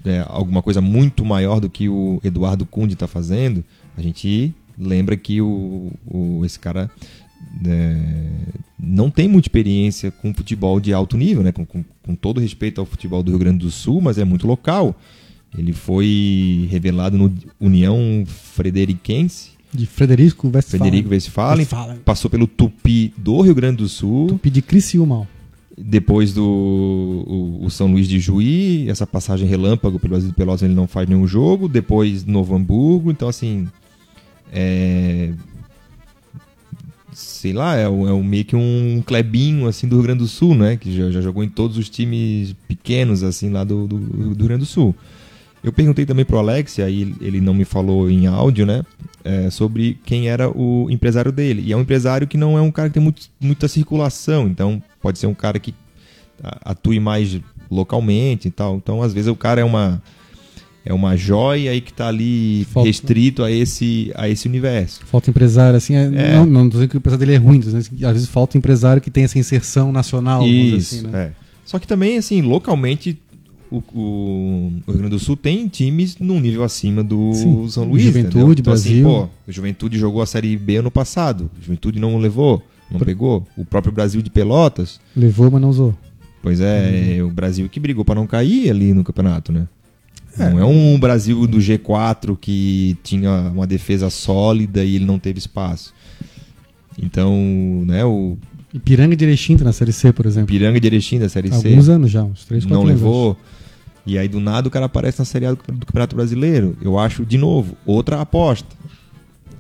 é, alguma coisa muito maior do que o Eduardo Cunde está fazendo? A gente lembra que o, o, esse cara é, não tem muita experiência com futebol de alto nível, né? Com, com, com, todo respeito ao futebol do Rio Grande do Sul, mas é muito local. Ele foi revelado no União Frederiquense. De Frederico Westphalen. Frederico Westphalen. Westphalen. Passou pelo Tupi do Rio Grande do Sul. Tupi de Criciúma. Depois do o, o, São Luís de Juí, essa passagem relâmpago pelo Brasil de Pelotas ele não faz nenhum jogo. Depois Novo Hamburgo. Então, assim, é, sei lá, é, é meio que um clebinho assim do Rio Grande do Sul, né? Que já, já jogou em todos os times pequenos assim lá do, do, do Rio Grande do Sul. Eu perguntei também pro Alex, aí ele não me falou em áudio, né? É, sobre quem era o empresário dele. E é um empresário que não é um cara que tem muito, muita circulação, então pode ser um cara que atue mais localmente e tal. Então, às vezes, o cara é uma é uma joia aí que está ali Falta. restrito a esse, a esse universo. Falta empresário, assim, é, é. não, não dizendo que o empresário dele é ruim, às vezes falta empresário que tem essa inserção nacional. Isso, assim, né? é. Só que também, assim, localmente, o, o, Rio Grande do Sul tem times num nível acima do Sim. São Luís. Juventude, então, assim, Brasil. Assim, pô, o Juventude jogou a Série B ano passado, Juventude não levou, não pegou. O próprio Brasil de Pelotas... Levou, mas não usou. Pois é, uhum. o Brasil que brigou para não cair ali no campeonato, né? É. Não é um Brasil do G4 que tinha uma defesa sólida e ele não teve espaço. Então, né, o Ipiranga de Erechim tá na Série C, por exemplo. Ipiranga de Erechim da Série C. Alguns anos já, uns 3, 4 Não levou. E aí do nada o cara aparece na Série A do, Campeonato Brasileiro. Eu acho, de novo, outra aposta.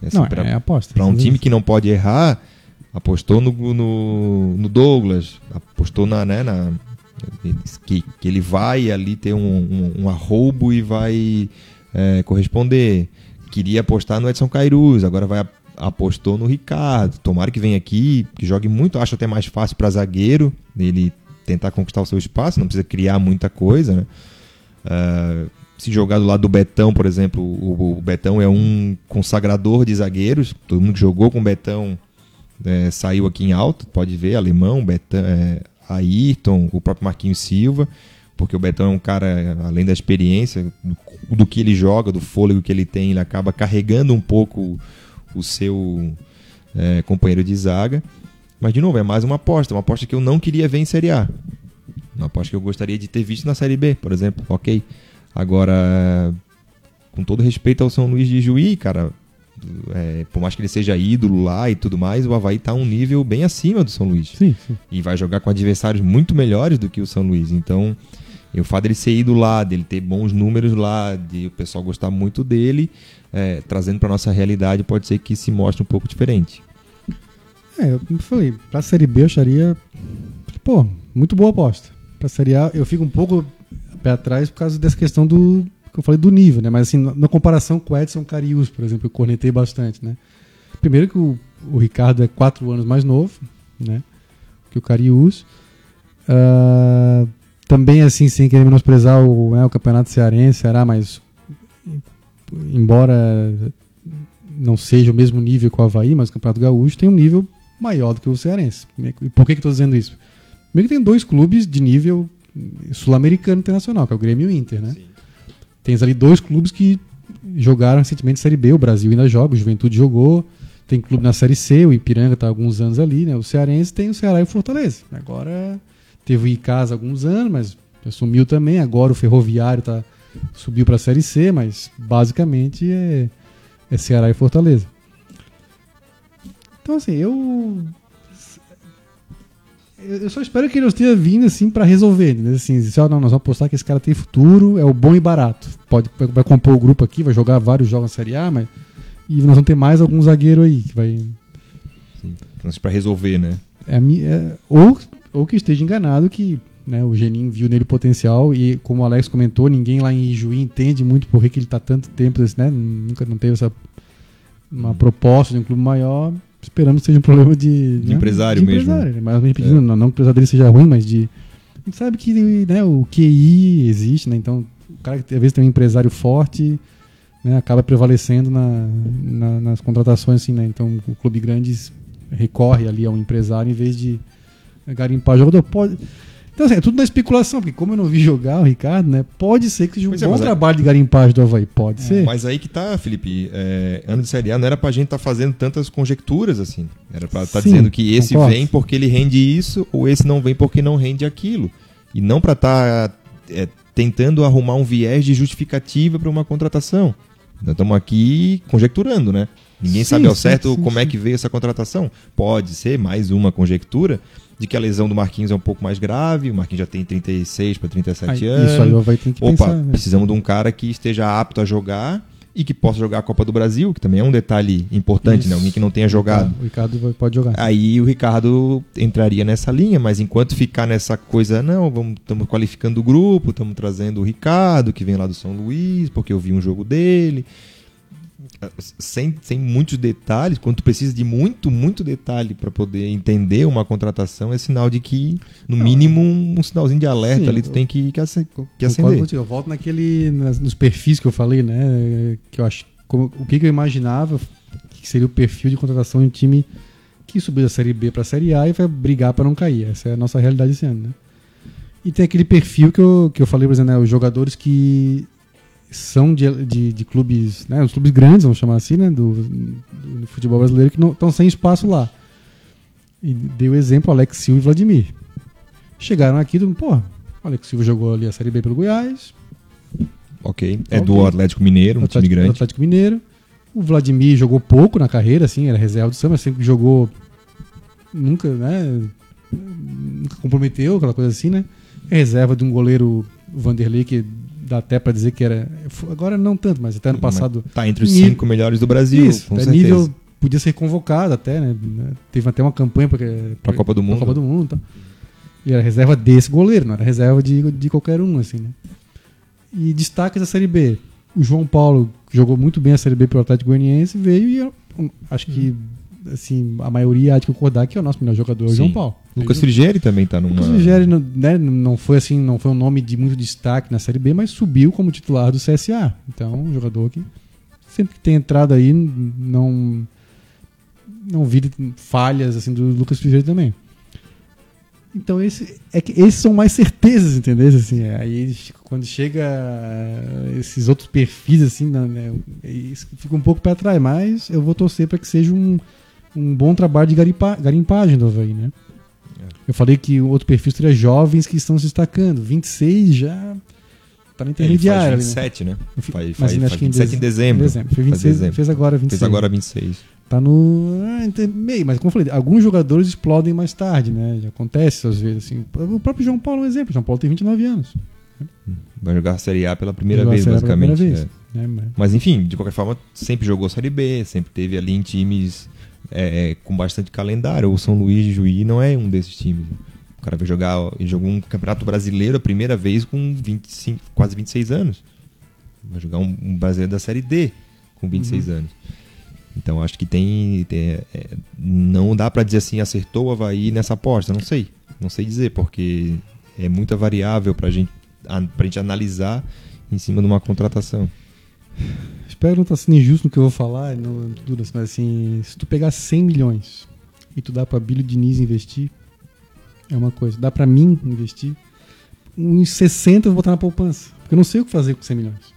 Assim, não, pra, é aposta. Para um time que não pode errar, apostou no, no, no Douglas, apostou na, né, na, que, que ele vai ali ter um, um, um arroubo e vai é, corresponder. Queria apostar no Edson Cairuz, agora vai apostou no Ricardo. Tomara que venha aqui, que jogue muito. Acho até mais fácil para zagueiro ele tentar conquistar o seu espaço, não precisa criar muita coisa, né? Uh, se jogar do lado do Betão, por exemplo, o, o, Betão é um consagrador de zagueiros. Todo mundo que jogou com o Betão é, saiu aqui em alto, pode ver, alemão, Betão, é, Ayrton, o próprio Marquinhos Silva, porque o Betão é um cara, além da experiência, do, do, que ele joga, do fôlego que ele tem, ele acaba carregando um pouco o seu é, companheiro de zaga. Mas, de novo, é mais uma aposta, uma aposta que eu não queria ver em Série A. Uma aposta que eu gostaria de ter visto na Série B, por exemplo. Ok. Agora, com todo respeito ao São Luís de Juí, cara, é, por mais que ele seja ídolo lá e tudo mais, o Havaí está um nível bem acima do São Luís. Sim, sim. E vai jogar com adversários muito melhores do que o São Luís. Então, o fato dele ser ídolo lá, dele ter bons números lá, de o pessoal gostar muito dele, é, trazendo para nossa realidade, pode ser que se mostre um pouco diferente. É, eu falei, para a Série B eu acharia, pô, muito boa aposta. Para a Série A eu fico um pouco pé atrás por causa dessa questão do que eu falei do nível, né? Mas assim, na comparação com o Edson Carius, por exemplo, eu cornetei bastante, né? Primeiro que o, o Ricardo é quatro anos mais novo, né? Que o Carius. Uh, também, assim, sem querer menosprezar o, né, o campeonato cearense, Ceará, mas embora não seja o mesmo nível que o Havaí, mas o Campeonato Gaúcho tem um nível maior do que o cearense. E por que, que estou dizendo isso? Primeiro que tem dois clubes de nível sul-americano internacional, que é o Grêmio e o Inter, né? Sim. Tens ali dois clubes que jogaram recentemente Série B, o Brasil ainda joga, o Juventude jogou, tem clube na Série C, o Ipiranga está há alguns anos ali, né? O Cearense tem o Ceará e o Fortaleza. Agora teve o Icasa há alguns anos, mas assumiu também, agora o Ferroviário tá, subiu para a Série C, mas basicamente é, é Ceará e Fortaleza. Então assim, eu eu só espero que ele esteja vindo assim para resolver, né? Assim, ó, não, nós vamos apostar que esse cara tem futuro, é o bom e barato. Pode vai compor o grupo aqui, vai jogar vários jogos na Série A, mas e nós vamos ter mais algum zagueiro aí que vai para resolver, né? É, é, ou ou que esteja enganado que né, o Geninho viu nele potencial e como o Alex comentou, ninguém lá em Ijuí entende muito por que ele está tanto tempo, né? Nunca não teve essa uma uhum. proposta de um clube maior esperando que seja um problema de, de né? empresário de mesmo. Empresário, mas a gente pedindo, é. não, não que o empresário dele seja ruim, mas de. A gente sabe que né, o QI existe, né? Então, o cara que às vezes tem um empresário forte né, acaba prevalecendo na, na, nas contratações, assim, né? Então, o clube grande recorre ali ao empresário em vez de garimpar jogador. Pode. Então, assim, é tudo na especulação, porque como eu não vi jogar o Ricardo, né? Pode ser que seja um Pois é, bom mas é- trabalho de garimpagem do Havaí. Pode ser. Mas aí que tá, Felipe. É, ano de Série A não era pra gente estar fazendo tantas conjecturas assim. Era pra estar Sim, dizendo que esse concordo. vem porque ele rende isso ou esse não vem porque não rende aquilo. E não pra estar tentando arrumar um viés de justificativa para uma contratação. Nós estamos aqui conjecturando, né? Ninguém Sim, sabe ao sim, certo sim, como é sim. que veio essa contratação. Pode ser mais uma conjectura de que a lesão do Marquinhos é um pouco mais grave. O Marquinhos já tem 36 para 37 Aí, anos. isso aí Havaí tem que Opa, pensar. né? precisamos de um cara que esteja apto a jogar e que possa jogar a Copa do Brasil, que também é um detalhe importante, Isso. né? Alguém que não tenha jogado. O Ricardo vai- pode jogar. Aí o Ricardo entraria nessa linha, mas enquanto ficar nessa coisa, não, estamos qualificando o grupo, estamos trazendo o Ricardo, que vem lá do São Luís, porque eu vi um jogo dele. Sem, sem muitos detalhes, quando tu precisa de muito, muito detalhe para poder entender uma contratação, é sinal de que, no mínimo, um, um sinalzinho de alerta Sim, ali tu eu- tem que, que, ace- que acender. contigo. Eu volto naquele, nas- nos perfis que eu falei, né? Que eu acho, como- o que, que eu imaginava que seria o perfil de contratação de um time que subiu da Série B para a Série A e vai brigar para não cair. Essa é a nossa realidade esse ano, né? E tem aquele perfil que eu, que eu falei, por exemplo, né, os jogadores que são de, de, de clubes, né, os clubes grandes, vamos chamar assim, né, do, do futebol brasileiro, que estão sem espaço lá. E dei o exemplo Alex Silva e Vladimir. Chegaram aqui, mundo, pô, o Alex Silva jogou ali a Série B pelo Goiás, Ok. É Ok. do Atlético Mineiro, um time Atlético, grande. Atlético Mineiro. O Vladimir jogou pouco na carreira, assim, era reserva do Samba, sempre jogou. Nunca, né? Nunca comprometeu, aquela coisa assim, né? É reserva de um goleiro o Vanderlei, que dá até pra dizer que era. Agora não tanto, mas até ano passado. Tá entre os nível- cinco melhores do Brasil, Isso, com até certeza. nível podia ser convocado até, né? Teve até uma campanha pra, Pra Copa do Mundo. Copa do Mundo. e tal. E era reserva desse goleiro, não era reserva de, de qualquer um, assim, né? E destaques da Série B. O João Paulo que jogou muito bem a Série B pelo Atlético Goianiense, veio e acho que assim, a maioria há de concordar que é o nosso melhor jogador, é o. João Paulo. Lucas Frigeri também tá numa. Lucas não- né, não foi assim, não foi um nome de muito destaque na Série B, mas subiu como titular do CSA. Então, um jogador que sempre que tem entrado aí, não não vi falhas assim do Lucas Frigeiro também. Então esse é que esses são mais certezas, entendeu? Assim, é, aí quando chega eh, esses outros perfis assim, né, né, fica um pouco para trás, mas eu vou torcer para que seja um, um bom trabalho de garimpa, garimpagem do Havaí, né? Eu falei que o outro perfil seria jovens que estão se destacando. 26 já tá na É, Ele intermediária. faz ali, né? 27, né? Mas Faz, faz, que faz em 27 em dezembro. Fez Faz 26, dezembro. fez agora 26. Fez agora 26. Tá no ah, meio, mas como eu falei, alguns jogadores explodem mais tarde, né? Já acontece às vezes assim. O próprio João Paulo é um exemplo. João Paulo tem 29 anos. Vai jogar a Série A pela primeira a vez, A basicamente. primeira é. vez, né? Mas- Mas enfim, de qualquer forma, sempre jogou Série B, sempre teve ali em times é, com bastante calendário. O São Luís de Juí não é um desses times. O cara vai jogar, ele jogou um campeonato brasileiro a primeira vez com 25, quase 26 anos. Vai jogar um, um brasileiro da Série D com 26 Uhum. anos. Então acho que tem. tem, é, não dá pra dizer assim, acertou o Havaí nessa aposta. Não sei. Não sei dizer, porque é muita variável pra gente, a, pra gente analisar em cima de uma contratação. Espero não estar sendo injusto no que eu vou falar, tudo assim, mas assim, se tu pegar 100 milhões e tu dá pra Bílio Diniz investir, é uma coisa. Dá pra mim investir, uns 60 eu vou botar na poupança. Porque eu não sei o que fazer com 100 milhões.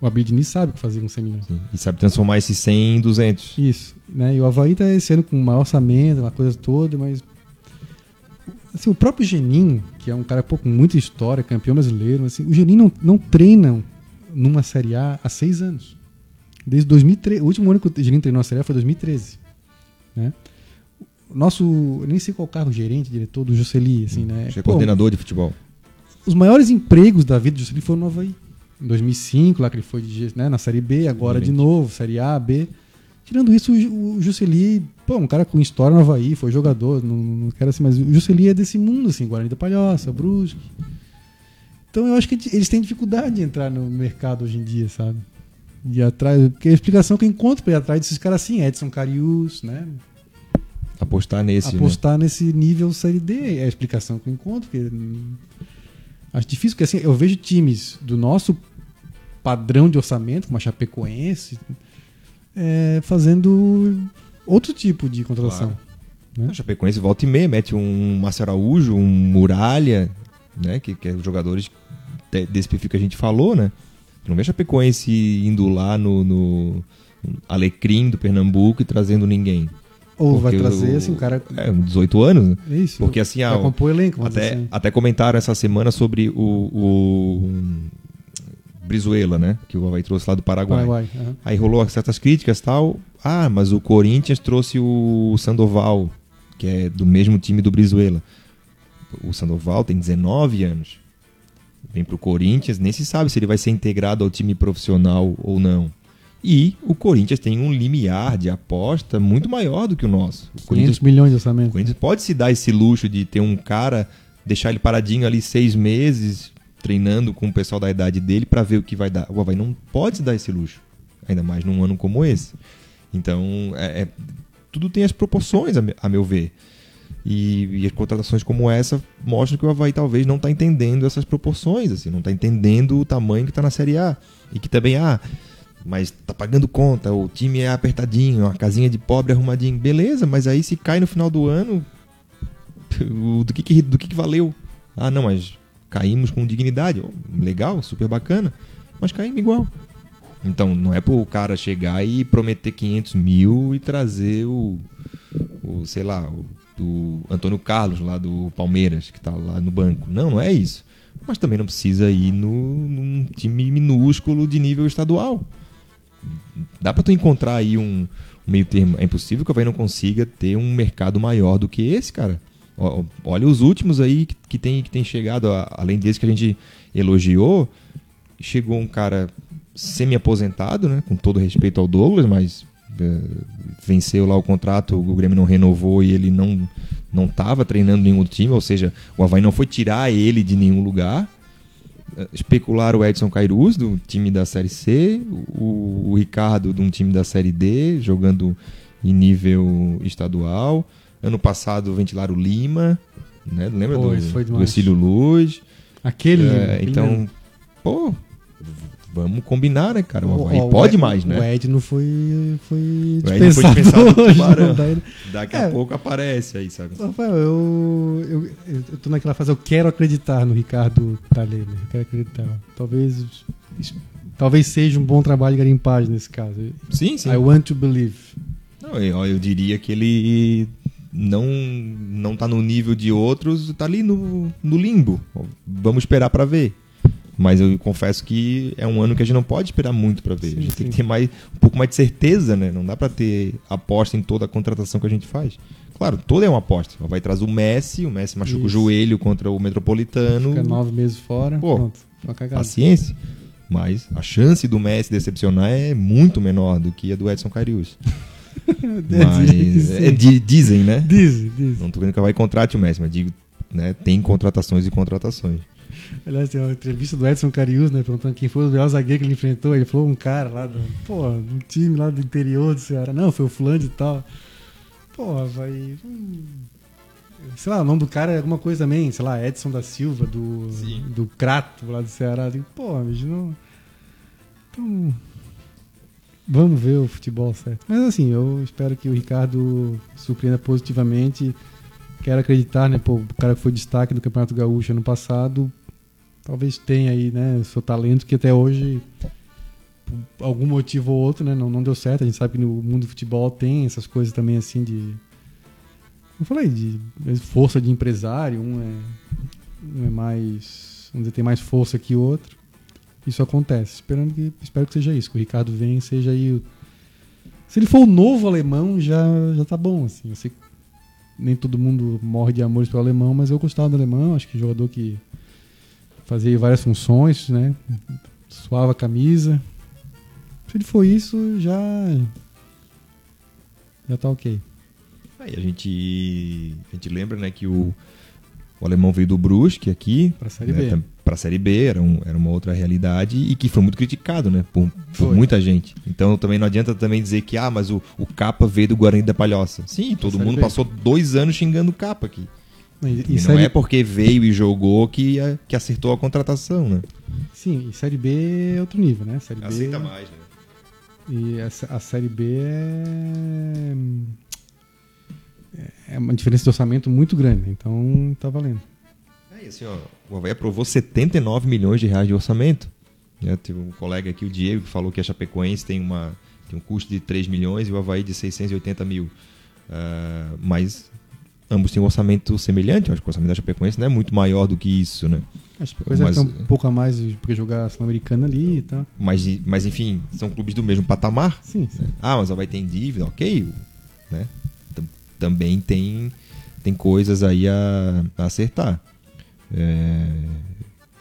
O Abílio Diniz sabe o que fazer com 100 milhões. Sim, E sabe transformar esse 100 em 200. Isso, né? E o Havaí tá esse ano com o maior orçamento, uma coisa toda, mas. Assim, o próprio Geninho, que é um cara pô, com muita história, campeão brasileiro, assim, o Geninho não, não treina numa Série A há seis anos. Desde 2013. O último ano que o Geninho treinou na Série A foi 2013. Né? Nosso. Eu nem sei qual cargo, gerente, diretor do Jocely, assim, né? Acho que é Pô, coordenador de futebol. os maiores empregos da vida do Jocely foram no Havaí. Em 2005, lá que ele foi de, né, na Série B, agora de Exatamente. novo, Série A, B. Tirando isso, o, o Juscelí, pô, um cara com história no Havaí, foi jogador, não, não quero assim, mas o Juscelí é desse mundo, assim, Guarani da Palhoça, Brusque. Então eu acho que eles têm dificuldade de entrar no mercado hoje em dia, sabe? E atrás, porque a explicação que eu encontro pra ir atrás desses caras assim, Edson Carius, né? Apostar nesse. né? apostar nesse nível Série D. É a explicação que eu encontro. Porque, acho difícil, porque assim, eu vejo times do nosso padrão de orçamento, como a Chapecoense, é, fazendo outro tipo de contratação. Claro. O Chapecoense volta e meia, mete um Márcio Araújo, um Muralha. né? Que, que é os jogadores desse perfil que a gente falou, né? Não vejo a Chapecoense indo lá no, no Alecrim do Pernambuco e trazendo ninguém. Ou vai trazer, o, assim, o cara. É, 18 anos, né? Isso. Porque assim. Vai compor elenco, até, assim. até comentaram essa semana sobre o, o Brizuela, né? Que o Havaí trouxe lá do Paraguai. Paraguai uhum. Aí rolou certas críticas tal. Ah, mas o Corinthians trouxe o Sandoval, que é do mesmo time do Brizuela. O Sandoval tem 19 anos. Vem pro Corinthians, nem se sabe se ele vai ser integrado ao time profissional ou não. E o Corinthians tem um limiar de aposta muito maior do que o nosso. O 500 milhões de orçamento. O Corinthians pode se dar esse luxo de ter um cara, deixar ele paradinho ali seis meses, treinando com o pessoal da idade dele para ver o que vai dar. O Havaí não pode se dar esse luxo, ainda mais num ano como esse. Então, é, é tudo tem as proporções, a, a meu ver. E, e, as contratações como essa mostram que o Havaí talvez não está entendendo essas proporções, assim, não está entendendo o tamanho que está na Série A. E que também, ah, mas tá pagando conta, o time é apertadinho, uma casinha de pobre arrumadinho. Beleza, mas aí se cai no final do ano, do que, que do que, que valeu? Ah, não, mas caímos com dignidade. Legal, super bacana, mas caímos igual. Então, não é pro cara chegar e prometer 500 mil e trazer o, o sei lá, o do Antônio Carlos lá do Palmeiras, que tá lá no banco. Não, não é isso. Mas também não precisa ir no, num time minúsculo de nível estadual. Dá para tu encontrar aí um, um meio termo. É impossível que o Havaí não consiga ter um mercado maior do que esse, cara. Olha os últimos aí que, que, tem, que tem chegado, além desse que a gente elogiou, chegou um cara semi-aposentado, né? Com todo respeito ao Douglas, mas venceu lá o contrato, o Grêmio não renovou e ele não não estava treinando nenhum time, ou seja, o Havaí não foi tirar ele de nenhum lugar. É, especular o Edson Cairuz, do time da Série C, o, o Ricardo, de um time da Série D, jogando em nível estadual. Ano passado ventilaram o Lima, né? Lembra Pô, do, do Luz? Aquele é, Então, pô, vamos combinar, né, cara? O Havaí pode mais, né? O Ed não foi, foi o Ed foi dispensado tubarão. Daí, Daqui é, a pouco aparece aí, sabe? Rafael, eu, eu, eu tô naquela fase, eu quero acreditar no Ricardo Talema. Eu quero acreditar. Talvez, talvez seja um bom trabalho de garimpagem nesse caso. Sim, sim. I want to believe. Não, eu, eu diria que ele não não está no nível de outros, está ali no, no limbo. Vamos esperar para ver. Mas eu confesso que é um ano que a gente não pode esperar muito para ver. Sim, a gente sim. tem que ter mais, um pouco mais de certeza, né? Não dá para ter aposta em toda a contratação que a gente faz. Claro, toda é uma aposta. Vai trazer o Messi, o Messi machuca Isso. o joelho contra o Metropolitano. Fica nove meses fora. Pô, pronto, paciência. Mas a chance do Messi decepcionar é muito menor do que a do Edson Carius. mas é, dizem, né? Dizem, dizem. Não tô vendo que vai contrate o Messi, mas digo, né, tem contratações e contratações. Aliás, tem uma entrevista do Edson Carius, né? Perguntando quem foi o melhor zagueiro que ele enfrentou. Ele falou um cara lá do, pô, um time lá do interior do Ceará. Não, foi o fulano e tal. Pô, vai. Hum, sei lá, o nome do cara é alguma coisa também, sei lá, Edson da Silva, do, do Crato lá do Ceará. Digo, pô, bicho, não. Então. Vamos ver o futebol certo. Mas assim, eu espero que o Ricardo surpreenda positivamente. Quero acreditar, né? Pô, o cara que foi destaque do Campeonato Gaúcho ano passado, talvez tenha aí, né, seu talento que até hoje por algum motivo ou outro, né, não, não deu certo. A gente sabe que no mundo do futebol tem essas coisas também assim de eu falei de força de empresário, um é um é mais, dizer, tem mais força que o outro. Isso acontece. Esperando que espero que seja isso, que o Ricardo venha seja aí o se ele for o novo alemão, já já tá bom assim. Sei nem todo mundo morre de amores pelo alemão, mas eu gostava do alemão, acho que jogador que fazia várias funções, né? Suava a camisa. Se ele for isso, já. Já tá ok. Aí a gente. A gente lembra, né, que o, o alemão veio do Brusque aqui. Pra Série né, B. Pra Série B, era, um, era uma outra realidade e que foi muito criticado, né? Por, por muita gente. Então também não adianta também dizer que, ah, mas o, o Capa veio do Guarani da Palhoça. Sim, todo mundo B. passou dois anos xingando o Capa aqui. E, e não é porque veio e jogou que, que acertou a contratação, né? Sim, e Série B é outro nível, né? Série Aceita B... mais, né? E a, a Série B é... é uma diferença de orçamento muito grande, então tá valendo. É, assim, ó, o Havaí aprovou 79 milhões de reais de orçamento. Né? Teve um colega aqui, o Diego, que falou que a Chapecoense tem, uma, tem um custo de 3 milhões e o Havaí de 680 mil. Uh, mas ambos têm um orçamento semelhante. Acho que o orçamento da Chapecoense não é muito maior do que isso, né? Acho que coisa mas, é um pouco a mais porque jogar a Sul-Americana ali e tal. Mas, mas enfim, são clubes do mesmo patamar. Sim, sim. Ah, mas Havaí tem dívida, ok. Né? Também tem, tem coisas aí a, a acertar. É,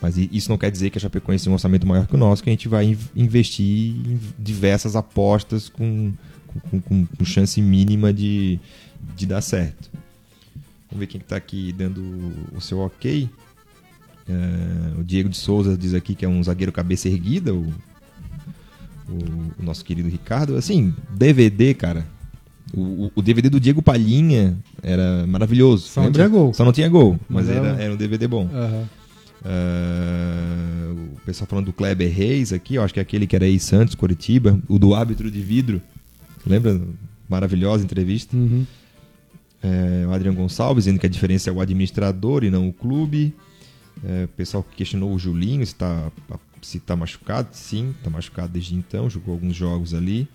mas isso não quer dizer que a Chapecoense tem um orçamento maior que o nosso, que a gente vai investir em diversas apostas com, com, com, com chance mínima de, de dar certo. Vamos ver quem está aqui dando o seu ok. É, o Diego de Souza diz aqui que é um zagueiro cabeça erguida, o, o, o nosso querido Ricardo. Assim, DVD, cara. O, o, DVD do Diego Palhinha era maravilhoso. Só não tinha gol. Só não tinha gol, mas, era, era, um DVD bom. Uhum. Uh, o pessoal falando do Kleber Reis aqui, eu acho que é aquele que era ex-Santos, Coritiba, o do árbitro de vidro. Lembra? Maravilhosa entrevista. Uhum. É, o Adriano Gonçalves dizendo que a diferença é o administrador e não o clube. É, o pessoal questionou o Julinho se está se tá machucado. Sim, está machucado desde então, jogou alguns jogos ali.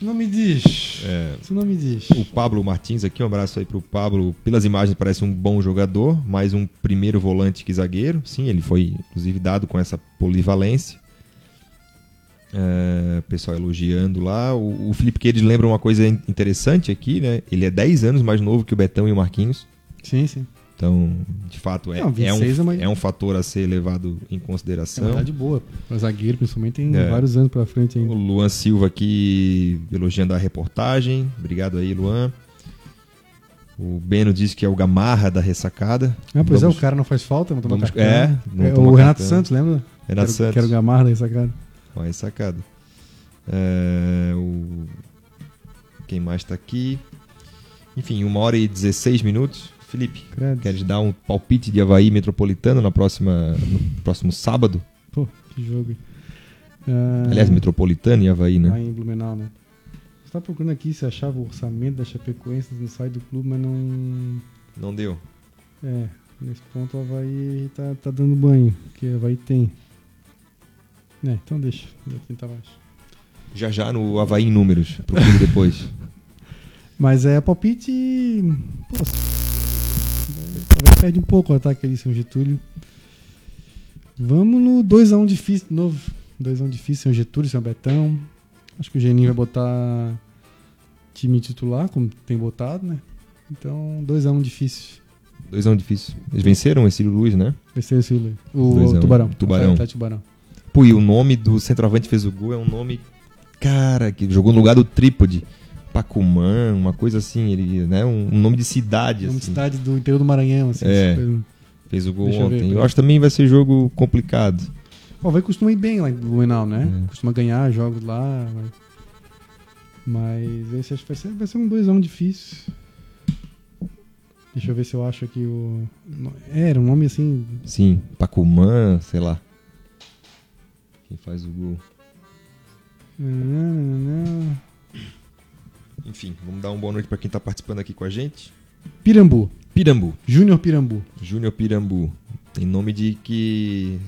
Não me diz. É, Isso não me diz. O Pablo Martins aqui, um abraço aí pro Pablo. Pelas imagens parece um bom jogador, mais um primeiro volante que zagueiro. Sim, ele foi inclusive dado com essa polivalência. É, pessoal elogiando lá. O, o Felipe Queiroz lembra uma coisa interessante aqui, né? Ele é 10 anos mais novo que o Betão e o Marquinhos. Sim, sim. Então, de fato, é, Não, é, um, é, é um fator a ser levado em consideração. É uma idade boa. Para zagueiro, principalmente, tem é. vários anos para frente ainda. O Luan Silva aqui elogiando a reportagem. Obrigado aí, Luan. O Beno disse que é o Gamarra da ressacada. Ah, pois Vamos... é, o cara não faz falta, não toma Vamos... cartão. É, não é o Renato Santos, lembra? Renato quero, Santos. Quero o Gamarra da ressacada. Uma ressacada. É, o... Quem mais está aqui? Enfim, uma hora e 16 minutos. Felipe, Credo. queres dar um palpite de Havaí Metropolitano na próxima, no próximo sábado? Pô, que jogo. Uh... Aliás, Metropolitano e Havaí, né? Havaí em Blumenau, né? Você tá procurando aqui se achava o orçamento da Chapecoense no site do clube, mas não... Não deu. É, nesse ponto o Havaí tá, tá dando banho, porque o Havaí tem. É, então deixa, quem tá abaixo. Já já no Havaí em números, procure depois. Mas é palpite. Pô, talvez perde um pouco o ataque ali, São Getúlio. Vamos no 2x1 difícil de novo. 2x1 difícil, São Getúlio, São Betão. Acho que o Geninho vai botar time titular, como tem botado, né? Então, 2x1 difícil. 2x1 difícil. Eles venceram o Cílio Luiz, né? Venceram o Cílio O Tubarão. Tubarão. Tá, Tubarão. Pô, e o nome do centroavante fez o gol é um nome. Cara, que jogou no lugar do trípode. Pacumã, uma coisa assim, ele, né? Um, um nome de cidade. Nome assim. de cidade do interior do Maranhão, assim. É, fez o gol Deixa ontem. Eu, ver, eu acho que também vai ser jogo complicado. O vai costuma ir bem lá em Blumenau, né? É. Costuma ganhar jogos lá. Mas, mas esse acho que vai ser, vai ser um 2x1 difícil. Deixa eu ver se eu acho aqui o. É, era um nome assim. Sim, Pacumã, sei lá. Quem faz o gol. Enfim, vamos dar uma boa noite para quem está participando aqui com a gente. Pirambu. Pirambu. Júnior Pirambu. Júnior Pirambu. Tem nome de que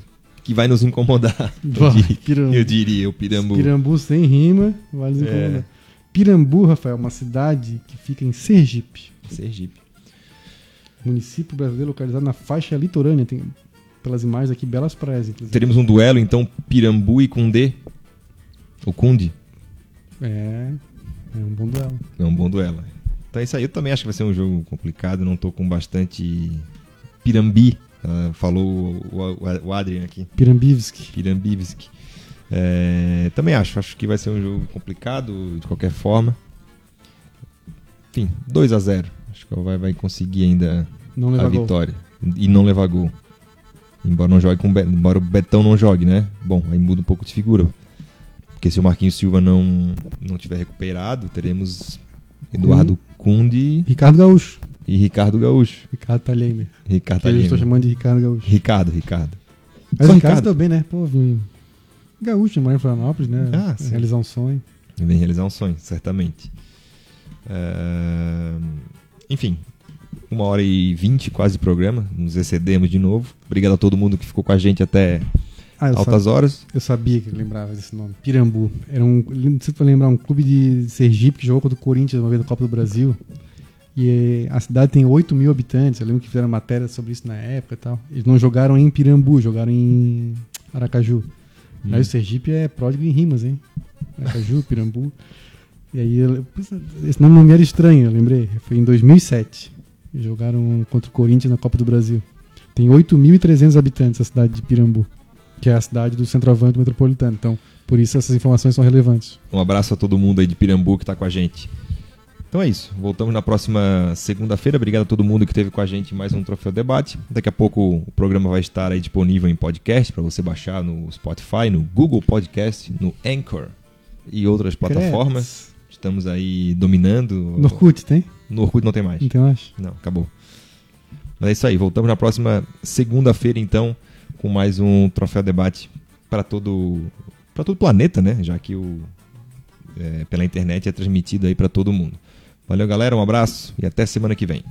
que vai nos incomodar. eu, eu diria, o Pirambu. Pirambu sem rima, vai nos é. incomodar. É. Pirambu, Rafael, uma cidade que fica em Sergipe. Sergipe. Município brasileiro localizado na faixa litorânea. Tem, pelas imagens aqui, belas praias, inclusive. Teremos um duelo, então, Pirambu e Cundê? O Cunde? É, é um bom duelo. É um bom duelo. Então é isso aí. Eu também acho que vai ser um jogo complicado. Não tô com bastante pirambi. Uh, falou o, o, Adrian aqui. Pirambivski. Pirambivski. É, também acho. Acho que vai ser um jogo complicado de qualquer forma. Enfim, 2 a 0 Acho que vai, vai conseguir ainda a vitória. Gol. E não levar gol. Embora não jogue com embora o Betão não jogue, né? Bom, aí muda um pouco de figura. Porque se o Marquinhos Silva não, não tiver recuperado, teremos Eduardo Cunde. Ricardo Gaúcho. E Ricardo Gaúcho. Ricardo Talheime. Ricardo Talheime. Eu estou chamando de Ricardo Gaúcho. Ricardo, Ricardo. Mas o Ricardo também, né? Pô, vim... Gaúcho, mora em Florianópolis, né? Ah, sim. Realizar um sonho. Vem realizar um sonho, certamente. Uh... Enfim, uma hora e vinte quase de programa. Nos excedemos de novo. Obrigado a todo mundo que ficou com a gente até Ah, altas sa- horas. eu sabia que eu lembrava desse nome. Pirambu. Era um. Não sei se vai lembrar, um clube de Sergipe que jogou contra o Corinthians uma vez na Copa do Brasil. E eh, a cidade tem 8 mil habitantes. Eu lembro que fizeram matéria sobre isso na época e tal. Eles não jogaram em Pirambu, jogaram em Aracaju. Aí o Sergipe é pródigo em rimas, hein? Aracaju, Pirambu. E aí, eu- esse nome não me era estranho, eu lembrei. Foi em 2007. Jogaram contra o Corinthians na Copa do Brasil. Tem 8.300 habitantes a cidade de Pirambu, que é a cidade do centroavante metropolitano. Então, por isso essas informações são relevantes. Um abraço a todo mundo aí de Pirambu que tá com a gente. Então é isso. Voltamos na próxima segunda-feira. Obrigado a todo mundo que esteve com a gente em mais um Troféu Debate. Daqui a pouco o programa vai estar aí disponível em podcast para você baixar no Spotify, no Google Podcast, no Anchor e outras plataformas. Estamos aí dominando. No Orkut, tem? No Orkut não tem mais. Então, acho. Não, acabou. Mas é isso aí. Voltamos na próxima segunda-feira, então, com mais um Troféu Debate para todo para todo o planeta, né? Já que o é, pela internet é transmitido aí para todo mundo. Valeu, galera. Um abraço e até semana que vem.